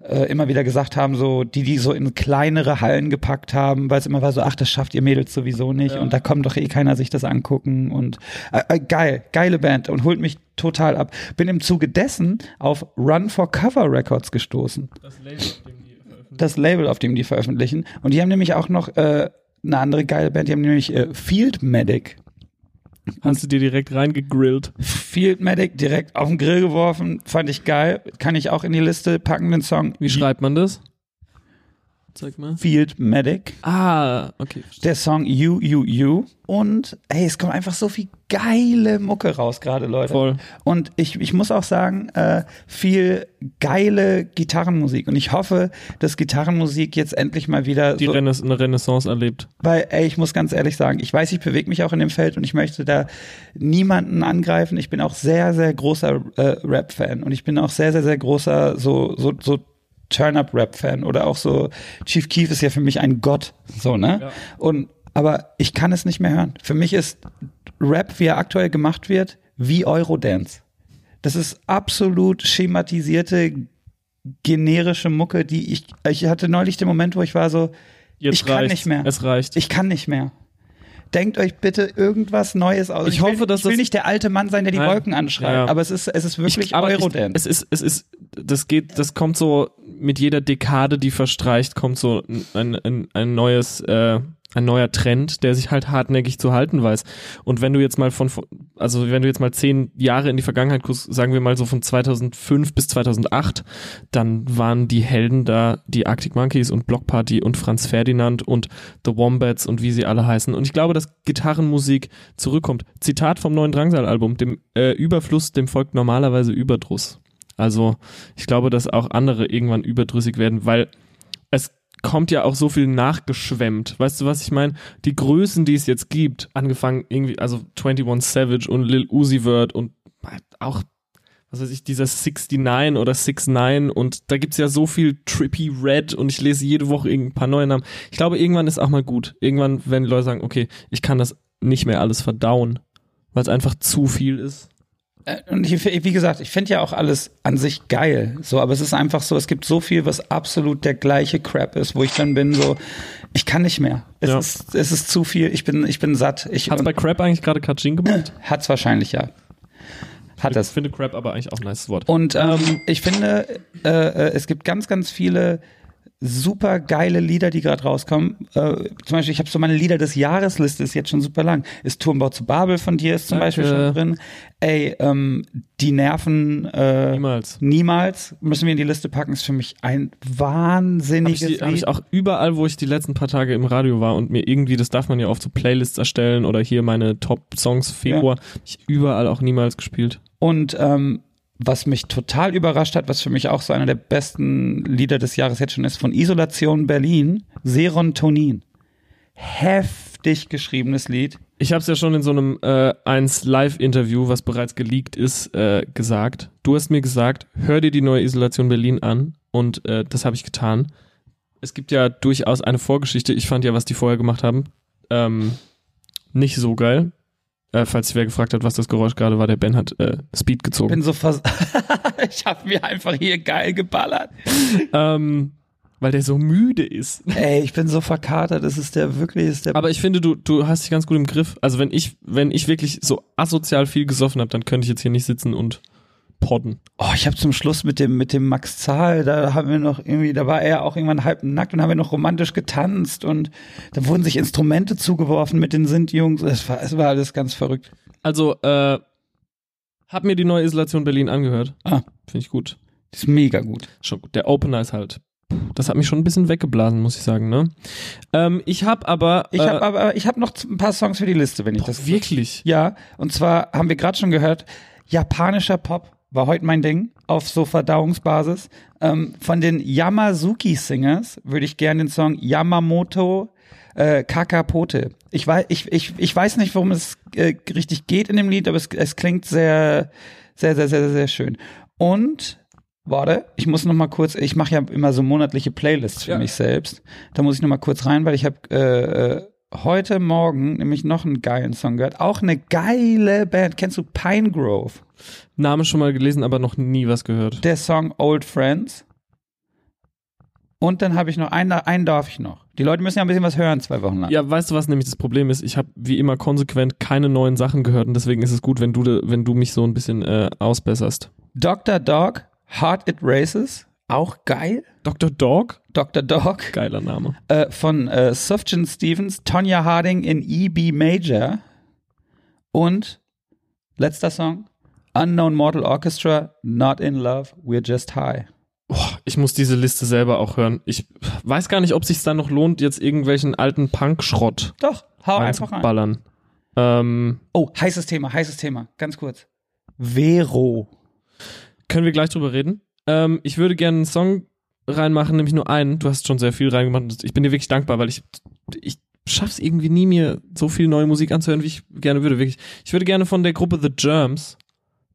äh, immer wieder gesagt haben, so, die die so in kleinere Hallen gepackt haben, weil es immer war so, ach, das schafft ihr Mädels sowieso nicht Ja. und da kommt doch eh keiner sich das angucken und äh, äh, geil, geile Band und holt mich total ab. Bin im Zuge dessen auf Run for Cover Records gestoßen. Das Label, auf dem die veröffentlichen. Das Label, auf dem die veröffentlichen. Und die haben nämlich auch noch äh, eine andere geile Band, die haben nämlich äh, Field Medic. Hast du dir direkt reingegrillt? Field Medic direkt auf den Grill geworfen, fand ich geil. Kann ich auch in die Liste packen, den Song. Wie schreibt man das? Zeig mal. Field Medic. Ah, okay. Der Song You, You, You. Und ey, es kommt einfach so viel geile Mucke raus gerade, Leute. Voll. Und ich, ich muss auch sagen, äh, viel geile Gitarrenmusik. Und ich hoffe, dass Gitarrenmusik jetzt endlich mal wieder Die so, Rena- eine Renaissance erlebt. weil, ey, ich muss ganz ehrlich sagen, ich weiß, ich bewege mich auch in dem Feld und ich möchte da niemanden angreifen. Ich bin auch sehr, sehr großer äh, Rap-Fan und ich bin auch sehr, sehr, sehr großer so, so, so Turn-Up-Rap-Fan oder auch so Chief Keef ist ja für mich ein Gott, so, ne? Ja. Und, aber ich kann es nicht mehr hören. Für mich ist Rap, wie er aktuell gemacht wird, wie Eurodance. Das ist absolut schematisierte, generische Mucke, die ich, ich hatte neulich den Moment, wo ich war so, Jetzt Ich kann reicht's. nicht mehr. Es reicht. ich kann nicht mehr. Denkt euch bitte irgendwas Neues aus. Ich hoffe, will, dass ich will das- nicht der alte Mann sein, der die Nein. Wolken anschreit, Ja, aber es ist, es ist wirklich ich, aber ich, Eurodance. es ist, es ist, das geht, das kommt so mit jeder Dekade, die verstreicht, kommt so ein, ein, ein neues, äh, ein neuer Trend, der sich halt hartnäckig zu halten weiß. Und wenn du jetzt mal von, also wenn du jetzt mal zehn Jahre in die Vergangenheit guckst, sagen wir mal so von 2005 bis 2008, dann waren die Helden da die Arctic Monkeys und Block Party und Franz Ferdinand und The Wombats und wie sie alle heißen. Und ich glaube, dass Gitarrenmusik zurückkommt. Zitat vom neuen Drangsal-Album, dem äh, Überfluss, dem folgt normalerweise Überdruss. Also ich glaube, dass auch andere irgendwann überdrüssig werden, weil es kommt ja auch so viel nachgeschwemmt. Weißt du, was ich meine? Die Größen, die es jetzt gibt, angefangen irgendwie, also 21 Savage und Lil Uzi Vert und auch, was weiß ich, dieser 69 oder 69 und da gibt's ja so viel Trippy Red und ich lese jede Woche irgendein paar neue Namen. Ich glaube, irgendwann ist auch mal gut. Irgendwann die Leute sagen, okay, ich kann das nicht mehr alles verdauen, weil es einfach zu viel ist. Äh, Und ich, wie gesagt, ich finde ja auch alles an sich geil. So, aber es ist einfach so, es gibt so viel, was absolut der gleiche Crap ist, wo ich dann bin so, ich kann nicht mehr. Es Ja. ist, es ist zu viel. Ich bin, ich bin satt. Ich Hat's bei Crap eigentlich gerade Kachin gemacht? hat's wahrscheinlich ja. Hat Ich das. finde Crap aber eigentlich auch ein nice Wort. Und ähm, ich finde, äh, äh, es gibt ganz, ganz viele super geile Lieder, die gerade rauskommen. Äh, zum Beispiel, ich habe so meine Lieder des Jahresliste, ist jetzt schon super lang. Ist Turmbau zu Babel von dir ist zum Danke. Beispiel schon drin. Ey, ähm, die Nerven äh, Niemals. niemals müssen wir in die Liste packen. Ist für mich ein Habe ich, wahnsinniges die- hab Lied. ich auch überall, wo ich die letzten paar Tage im Radio war und mir irgendwie, das darf man ja oft so Playlists erstellen oder hier meine Top-Songs Februar, hab ich überall auch niemals gespielt. Und ähm, was mich total überrascht hat, was für mich auch so einer der besten Lieder des Jahres jetzt schon ist, von Isolation Berlin, Serotonin. Heftig geschriebenes Lied. Ich habe es ja schon in so einem äh, 1 Live-Interview, was bereits geleakt ist, äh, gesagt. Du hast mir gesagt, hör dir die neue Isolation Berlin an und äh, das habe ich getan. Es gibt ja durchaus eine Vorgeschichte. Ich fand ja, was die vorher gemacht haben, ähm, nicht so geil. Äh, falls sich wer gefragt hat, was das Geräusch gerade war, der Ben hat äh, Speed gezogen. Bin so vers ich habe mir einfach hier geil geballert. ähm, weil der so müde ist. Ey, ich bin so verkatert, das ist der wirklich ist der Aber ich finde, du, du hast dich ganz gut im Griff. Also wenn ich, wenn ich wirklich so asozial viel gesoffen habe, dann könnte ich jetzt hier nicht sitzen und podden. Oh, ich habe zum Schluss mit dem mit dem Max Zahl, da haben wir noch irgendwie, da war er auch irgendwann halb nackt und haben wir noch romantisch getanzt und da wurden sich Instrumente zugeworfen mit den Sint-Jungs. Es war, es war alles ganz verrückt. Also, äh, hab mir die neue Isolation Berlin angehört. Ah. Finde ich gut. Ist mega gut. Schon gut. Der Opener ist halt. Das hat mich schon ein bisschen weggeblasen, muss ich sagen, ne? Ähm, ich habe aber. Ich äh, habe aber ich habe noch ein paar Songs für die Liste, wenn ich das wirklich. Ja, und zwar haben wir gerade schon gehört, japanischer Pop war heute mein Ding auf so Verdauungsbasis. Ähm, von den Yamazuki Singers würde ich gerne den Song Yamamoto äh, Kakapote. Ich weiß, ich, ich, ich weiß nicht, worum es äh, richtig geht in dem Lied, aber es, es klingt sehr, sehr, sehr, sehr, sehr schön. Und Warte, ich muss noch mal kurz, ich mache ja immer so monatliche Playlists für Ja. mich selbst. Da muss ich noch mal kurz rein, weil ich habe äh, äh, heute Morgen nämlich noch einen geilen Song gehört. Auch eine geile Band. Kennst du Pine Grove? Name schon mal gelesen, aber noch nie was gehört. Der Song Old Friends. Und dann habe ich noch einen, einen darf ich noch. Die Leute müssen ja ein bisschen was hören, zwei Wochen lang. Ja, weißt du, was nämlich das Problem ist? Ich habe wie immer konsequent keine neuen Sachen gehört und deswegen ist es gut, wenn du, wenn du mich so ein bisschen äh, ausbesserst. Dr. Dog, Heart It Races. Auch geil. Dr. Dog? Dr. Dog. Geiler Name. äh, von äh, Sufjan Stevens, Tonya Harding in E.B. Major und letzter Song, Unknown Mortal Orchestra, Not in Love, We're Just High. Ich muss diese Liste selber auch hören. Ich weiß gar nicht, ob sich dann noch lohnt, jetzt irgendwelchen alten Punk-Schrott Doch, hau einfach rein. reinzuballern. Ähm, Oh, heißes Thema, heißes Thema, ganz kurz. Vero. können wir gleich drüber reden. Ähm, ich würde gerne einen Song reinmachen, nämlich nur einen. Du hast schon sehr viel reingemacht. Ich bin dir wirklich dankbar, weil ich, ich schaff's irgendwie nie, mir so viel neue Musik anzuhören, wie ich gerne würde. Wirklich. Ich würde gerne von der Gruppe The Germs,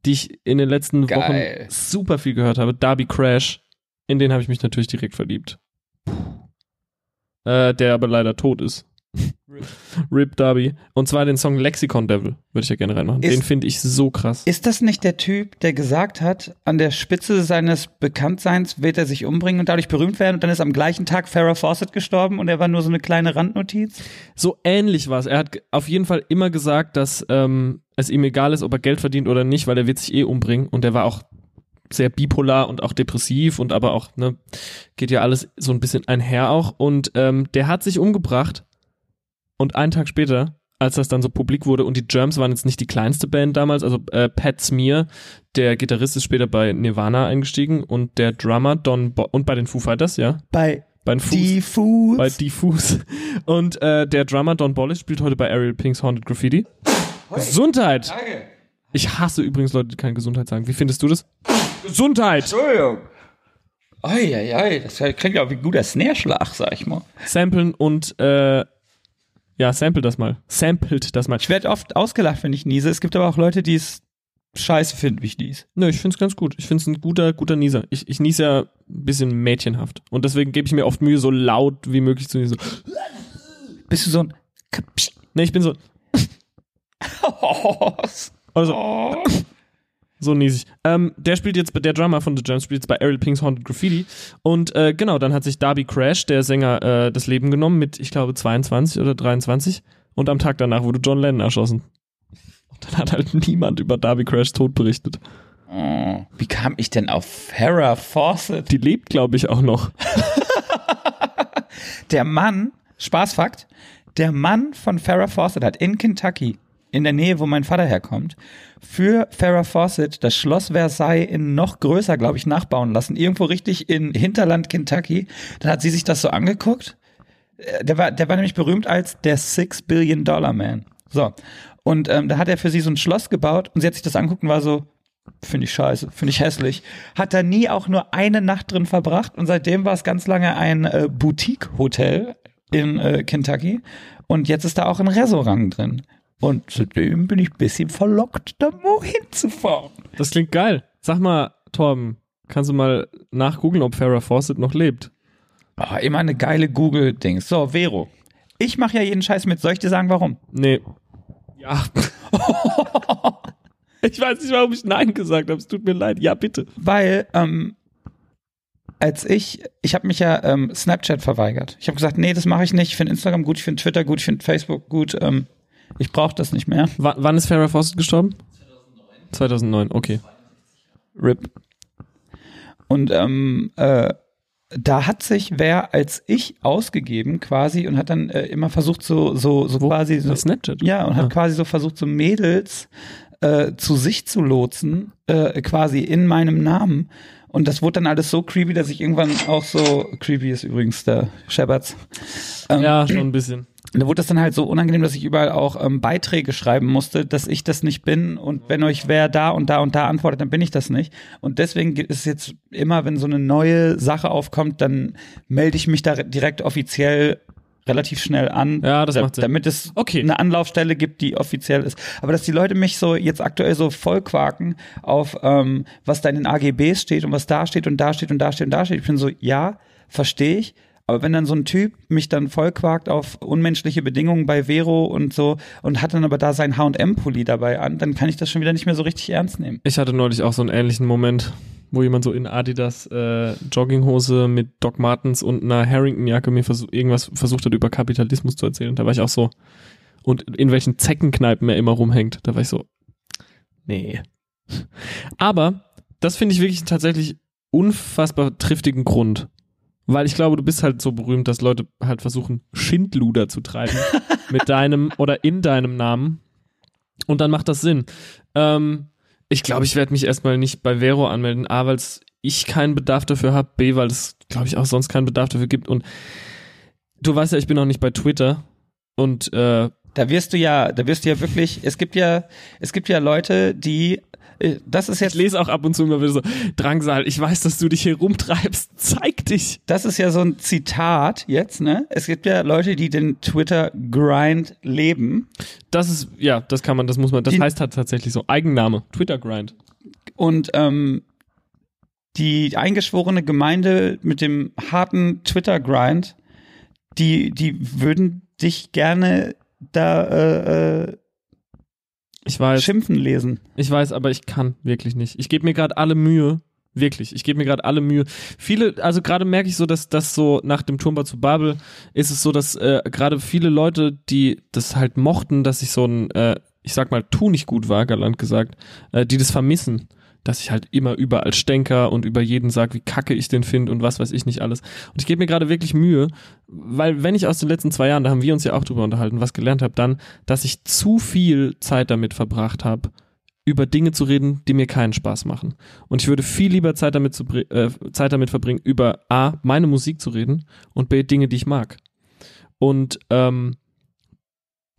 die ich in den letzten Geil. Wochen super viel gehört habe, Darby Crash, in den habe ich mich natürlich direkt verliebt. Äh, der aber leider tot ist. Rip Darby. Und zwar den Song Lexicon Devil würde ich ja gerne reinmachen. Ist- den finde ich so krass. Ist das nicht der Typ, der gesagt hat, an der Spitze seines Bekanntseins wird er sich umbringen und dadurch berühmt werden und dann ist am gleichen Tag Farrah Fawcett gestorben und er war nur so eine kleine Randnotiz? So ähnlich war es. Er hat auf jeden Fall immer gesagt, dass ähm, es ihm egal ist, ob er Geld verdient oder nicht, weil er wird sich eh umbringen. Und er war auch sehr bipolar und auch depressiv und aber auch, ne, geht ja alles so ein bisschen einher auch. Und ähm, der hat sich umgebracht und einen Tag später, als das dann so publik wurde und die Germs waren jetzt nicht die kleinste Band damals, also äh, Pat Smear, der Gitarrist ist später bei Nirvana eingestiegen und der Drummer Don Bo und bei den Foo Fighters, ja, Bei bei den Foo Diffus. bei Diffus. Und äh, der Drummer Don Bollis spielt heute bei Ariel Pinks Haunted Graffiti. Gesundheit! Danke. Ich hasse übrigens Leute, die keine Gesundheit sagen. Wie findest du das? Gesundheit! Entschuldigung. Oi, oi, oi, das klingt ja wie ein guter Snare-Schlag, sag ich mal. Samplen und äh, ja, sample das mal. Samplet das mal. Ich werde oft ausgelacht, wenn ich niese. Es gibt aber auch Leute, die es scheiße finden, wie ich nies. Nö, ich find's ganz gut. Ich find's ein guter, guter Nieser. Ich, ich niese ja ein bisschen mädchenhaft. Und deswegen gebe ich mir oft Mühe, so laut wie möglich zu niesen. So. Bist du so ein Nee, ich bin so, also Oh. So niese ich. Ähm, der spielt jetzt, der Drummer von The Germs spielt jetzt bei Ariel Pinks Haunted Graffiti. Und äh, genau, dann hat sich Darby Crash, der Sänger, äh, das Leben genommen mit, ich glaube, 22 oder 23. Und am Tag danach wurde John Lennon erschossen. Und dann hat halt niemand über Darby Crash Tod berichtet. Oh. Wie kam ich denn auf Farrah Fawcett? Die lebt, glaube ich, auch noch. Der Mann, Spaßfakt, der Mann von Farrah Fawcett hat in Kentucky, in der Nähe, wo mein Vater herkommt, für Farrah Fawcett das Schloss Versailles in noch größer, glaube ich, nachbauen lassen. Irgendwo richtig in Hinterland Kentucky. Dann hat sie sich das so angeguckt. Äh, Der war, der war nämlich berühmt als der Six Billion Dollar Man. So. Und ähm, da hat er für sie so ein Schloss gebaut und sie hat sich das angeguckt und war so, finde ich scheiße, finde ich hässlich. Hat da nie auch nur eine Nacht drin verbracht und seitdem war es ganz lange ein äh, Boutique-Hotel in äh, Kentucky und jetzt ist da auch ein Restaurant drin. Und zudem bin ich ein bisschen verlockt, da mal hinzufahren. Das klingt geil. Sag mal, Torben, kannst du mal nachgoogeln, ob Farrah Fawcett noch lebt? Oh, immer eine geile Google-Dings. So, Vero. Ich mache ja jeden Scheiß mit. Soll ich dir sagen, warum? Nee. Ja. ich weiß nicht, warum ich Nein gesagt habe. Es tut mir leid. Ja, bitte. Weil, ähm, als ich, ich habe mich ja ähm, Snapchat verweigert. Ich habe gesagt, nee, das mache ich nicht. Ich finde Instagram gut, ich finde Twitter gut, ich finde Facebook gut. Ähm, ich brauche das nicht mehr. W wann ist Farrah Fawcett gestorben? 2009. 2009, okay. RIP. Und ähm, äh, da hat sich wer als ich ausgegeben quasi und hat dann äh, immer versucht so so so quasi so Snapchat? ja und hat Ah. quasi so versucht so Mädels äh, zu sich zu lotsen äh, quasi in meinem Namen und das wurde dann alles so creepy, dass ich irgendwann auch so creepy ist übrigens der Shepards. Ähm, Ja, schon ein bisschen. Und da wurde das dann halt so unangenehm, dass ich überall auch ähm, Beiträge schreiben musste, dass ich das nicht bin. Und wenn euch wer da und da und da antwortet, dann bin ich das nicht. Und deswegen ist es jetzt immer, wenn so eine neue Sache aufkommt, dann melde ich mich da direkt offiziell relativ schnell an, Ja, das da, macht Sinn. damit es Okay. eine Anlaufstelle gibt, die offiziell ist. Aber dass die Leute mich so jetzt aktuell so vollquaken auf, ähm, was da in den AGBs steht und was da steht und da steht und da steht und da steht. Ich bin so, ja, verstehe ich. Aber wenn dann so ein Typ mich dann vollquakt auf unmenschliche Bedingungen bei Vero und so und hat dann aber da sein H&M-Pulli dabei an, dann kann ich das schon wieder nicht mehr so richtig ernst nehmen. Ich hatte neulich auch so einen ähnlichen Moment, wo jemand so in Adidas äh, Jogginghose mit Doc Martens und einer Harrington-Jacke mir versuch, irgendwas versucht hat über Kapitalismus zu erzählen. Da war ich auch so. Und in welchen Zeckenkneipen er immer rumhängt. Da war ich so. Nee. Aber das finde ich wirklich tatsächlich unfassbar triftigen Grund. Weil ich glaube, du bist halt so berühmt, dass Leute halt versuchen, Schindluder zu treiben mit deinem oder in deinem Namen. Und dann macht das Sinn. Ähm, ich glaube, ich werde mich erstmal nicht bei Vero anmelden. A, weil ich keinen Bedarf dafür habe. B, weil es, glaube ich, auch sonst keinen Bedarf dafür gibt. Und du weißt ja, ich bin auch nicht bei Twitter. Und äh, Da wirst du ja, da wirst du ja wirklich, es gibt ja, es gibt ja Leute, die, das ist ich jetzt, lese auch ab und zu immer wieder so, Drangsal, ich weiß, dass du dich hier rumtreibst. Zeig dich. das ist ja so ein Zitat jetzt, ne? Es gibt ja Leute, die den Twitter-Grind leben Das ist, ja, das kann man, das muss man, das Die- heißt halt tatsächlich so. Eigenname, Twitter-Grind. und ähm, die eingeschworene Gemeinde mit dem harten Twitter-Grind, die, die würden dich gerne da äh, äh, Ich weiß, schimpfen lesen. ich weiß, aber ich kann wirklich nicht. Ich gebe mir gerade alle Mühe. Wirklich, ich gebe mir gerade alle Mühe. Viele, also gerade merke ich so, dass das so nach dem Turmbau zu Babel ist es so, dass äh, gerade viele Leute, die das halt mochten, dass ich so ein, äh, ich sag mal, tu nicht gut war, galant gesagt, äh, die das vermissen, dass ich halt immer überall stänker und über jeden sag, wie kacke ich den finde und was weiß ich nicht alles. Und ich gebe mir gerade wirklich Mühe, weil wenn ich aus den letzten zwei Jahren, da haben wir uns ja auch drüber unterhalten, was gelernt habe, dann, dass ich zu viel Zeit damit verbracht habe, über Dinge zu reden, die mir keinen Spaß machen. Und ich würde viel lieber Zeit damit, zu, äh, Zeit damit verbringen, über A, meine Musik zu reden und B, Dinge, die ich mag. Und ähm,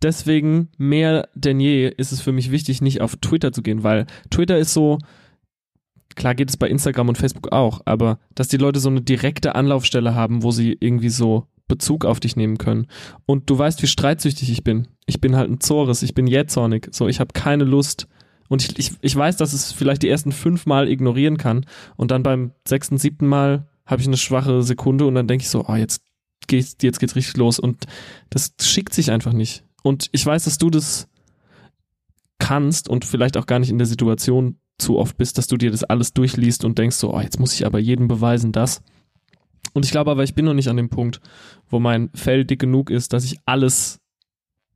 deswegen mehr denn je ist es für mich wichtig, nicht auf Twitter zu gehen, weil Twitter ist so, klar geht es bei Instagram und Facebook auch, aber dass die Leute so eine direkte Anlaufstelle haben, wo sie irgendwie so Bezug auf dich nehmen können. Und du weißt, wie streitsüchtig ich bin. Ich bin halt ein Zores, ich bin jähzornig. So, ich habe keine Lust. Und ich, ich, ich weiß, dass es vielleicht die ersten fünf Mal ignorieren kann. Und dann beim sechsten, siebten Mal habe ich eine schwache Sekunde und dann denke ich so, oh, jetzt geht's, jetzt geht's richtig los. Und das schickt sich einfach nicht. Und ich weiß, dass du das kannst und vielleicht auch gar nicht in der Situation zu oft bist, dass du dir das alles durchliest und denkst so, oh, jetzt muss ich aber jedem beweisen, das. Und ich glaube aber, ich bin noch nicht an dem Punkt, wo mein Fell dick genug ist, dass ich alles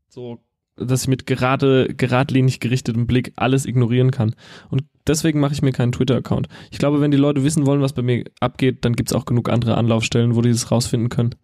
so, dass ich mit gerade, geradlinig gerichtetem Blick alles ignorieren kann. Und deswegen mache ich mir keinen Twitter-Account. Ich glaube, wenn die Leute wissen wollen, was bei mir abgeht, dann gibt's auch genug andere Anlaufstellen, wo die das rausfinden können.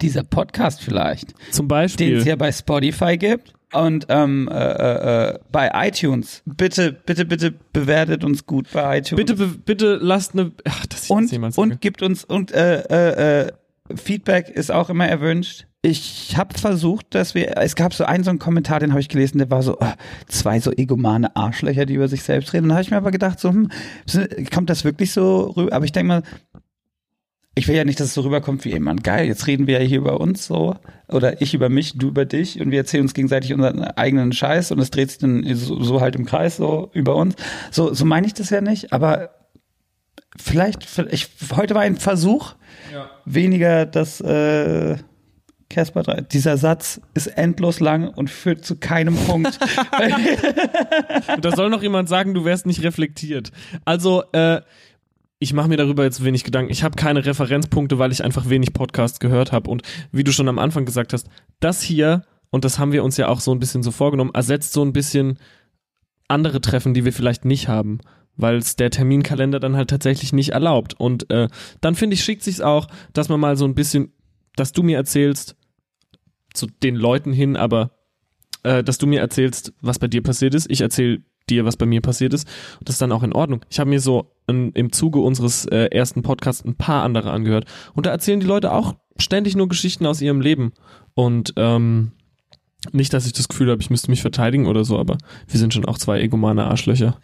Dieser Podcast vielleicht, Zum den Beispiel. es ja bei Spotify gibt und ähm, äh, äh, äh, bei iTunes. Bitte, bitte, bitte bewertet uns gut bei iTunes. Bitte, bitte lasst eine. Ach, dass ich das und, jemals sage. und gibt uns und äh, äh, äh, Feedback ist auch immer erwünscht. Ich habe versucht, dass wir, es gab so einen so einen Kommentar, den habe ich gelesen, der war so äh, zwei so egomane Arschlöcher, die über sich selbst reden. Und da habe ich mir aber gedacht, so hm, kommt das wirklich so rüber? Aber ich denke mal, ich will ja nicht, dass es so rüberkommt wie jemand geil. Jetzt reden wir ja hier über uns so oder ich über mich, du über dich und wir erzählen uns gegenseitig unseren eigenen Scheiß und es dreht sich dann so, so halt im Kreis so über uns. So, so meine ich das ja nicht, aber vielleicht, ich, heute war ein Versuch, weniger das äh, Casper 3. Dieser Satz ist endlos lang und führt zu keinem Punkt. Da soll noch jemand sagen, du wärst nicht reflektiert. Also, äh, ich mache mir darüber jetzt wenig Gedanken. Ich habe keine Referenzpunkte, weil ich einfach wenig Podcasts gehört habe. Und wie du schon am Anfang gesagt hast, das hier, und das haben wir uns ja auch so ein bisschen so vorgenommen, ersetzt so ein bisschen andere Treffen, die wir vielleicht nicht haben, weil es der Terminkalender dann halt tatsächlich nicht erlaubt. Und äh, dann finde ich, schickt sich's auch, dass man mal so ein bisschen, dass du mir erzählst, zu den Leuten hin, aber äh, dass du mir erzählst, was bei dir passiert ist. Ich erzähle dir, was bei mir passiert ist. Und das ist dann auch in Ordnung. Ich habe mir so in, im Zuge unseres äh, ersten Podcasts ein paar andere angehört. Und da erzählen die Leute auch ständig nur Geschichten aus ihrem Leben. Und ähm, nicht, dass ich das Gefühl habe, ich müsste mich verteidigen oder so, aber wir sind schon auch zwei egomane Arschlöcher.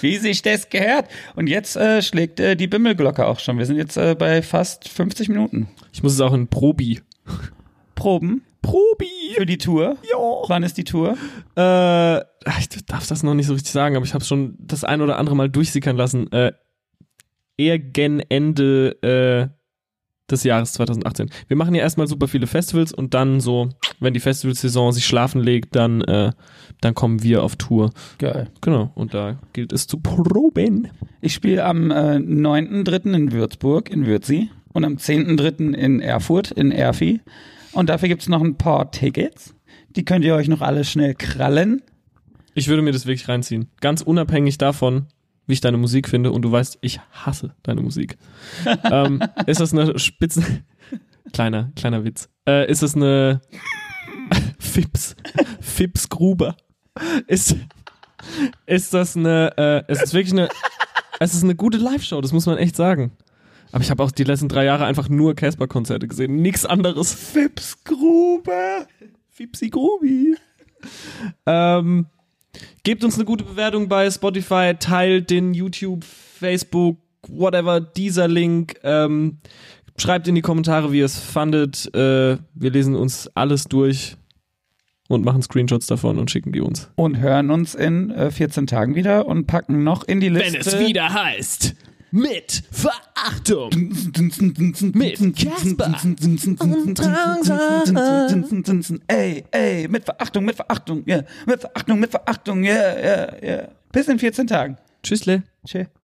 Wie sich das gehört. Und jetzt äh, schlägt äh, die Bimmelglocke auch schon. Wir sind jetzt äh, bei fast 50 Minuten. Ich muss es auch in Probi. Proben Probi! für die Tour. Ja. Wann ist die Tour? Äh, ich darf das noch nicht so richtig sagen, aber ich habe schon das ein oder andere Mal durchsickern lassen. Äh, eher gen Ende äh, des Jahres 2018. Wir machen ja erstmal super viele Festivals und dann so, wenn die Festivalsaison sich schlafen legt, dann, äh, dann kommen wir auf Tour. Geil. Genau, und da gilt es zu proben. Ich spiele am äh, 9.3. in Würzburg, in Würzi. Und am 10.3. in Erfurt, in Erfi. Und dafür gibt's noch ein paar Tickets. Die könnt ihr euch noch alle schnell krallen. Ich würde mir das wirklich reinziehen. Ganz unabhängig davon, wie ich deine Musik finde. Und du weißt, ich hasse deine Musik. ähm, ist das eine Spitze... kleiner, kleiner Witz. Äh, ist das eine... Fips. Fips Gruber. Ist, ist das eine... Äh, es ist wirklich eine... Es ist eine gute Live-Show, das muss man echt sagen. Aber ich habe auch die letzten drei Jahre einfach nur Casper-Konzerte gesehen. Nichts anderes. Fips Gruber. Fipsi Grubi. Ähm, gebt uns eine gute Bewertung bei Spotify, teilt den YouTube, Facebook, whatever, dieser Link. Ähm, schreibt in die Kommentare, wie ihr es fandet. Äh, wir lesen uns alles durch und machen Screenshots davon und schicken die uns. Und hören uns in äh, 14 Tagen wieder und packen noch in die Liste. heißt, mit Verachtung. mit Casper Ey, ey, mit Verachtung, mit Verachtung, ja. Mit Verachtung, mit Verachtung, ja, ja, ja. Bis in 14 Tagen. Tschüssle. Tschüss.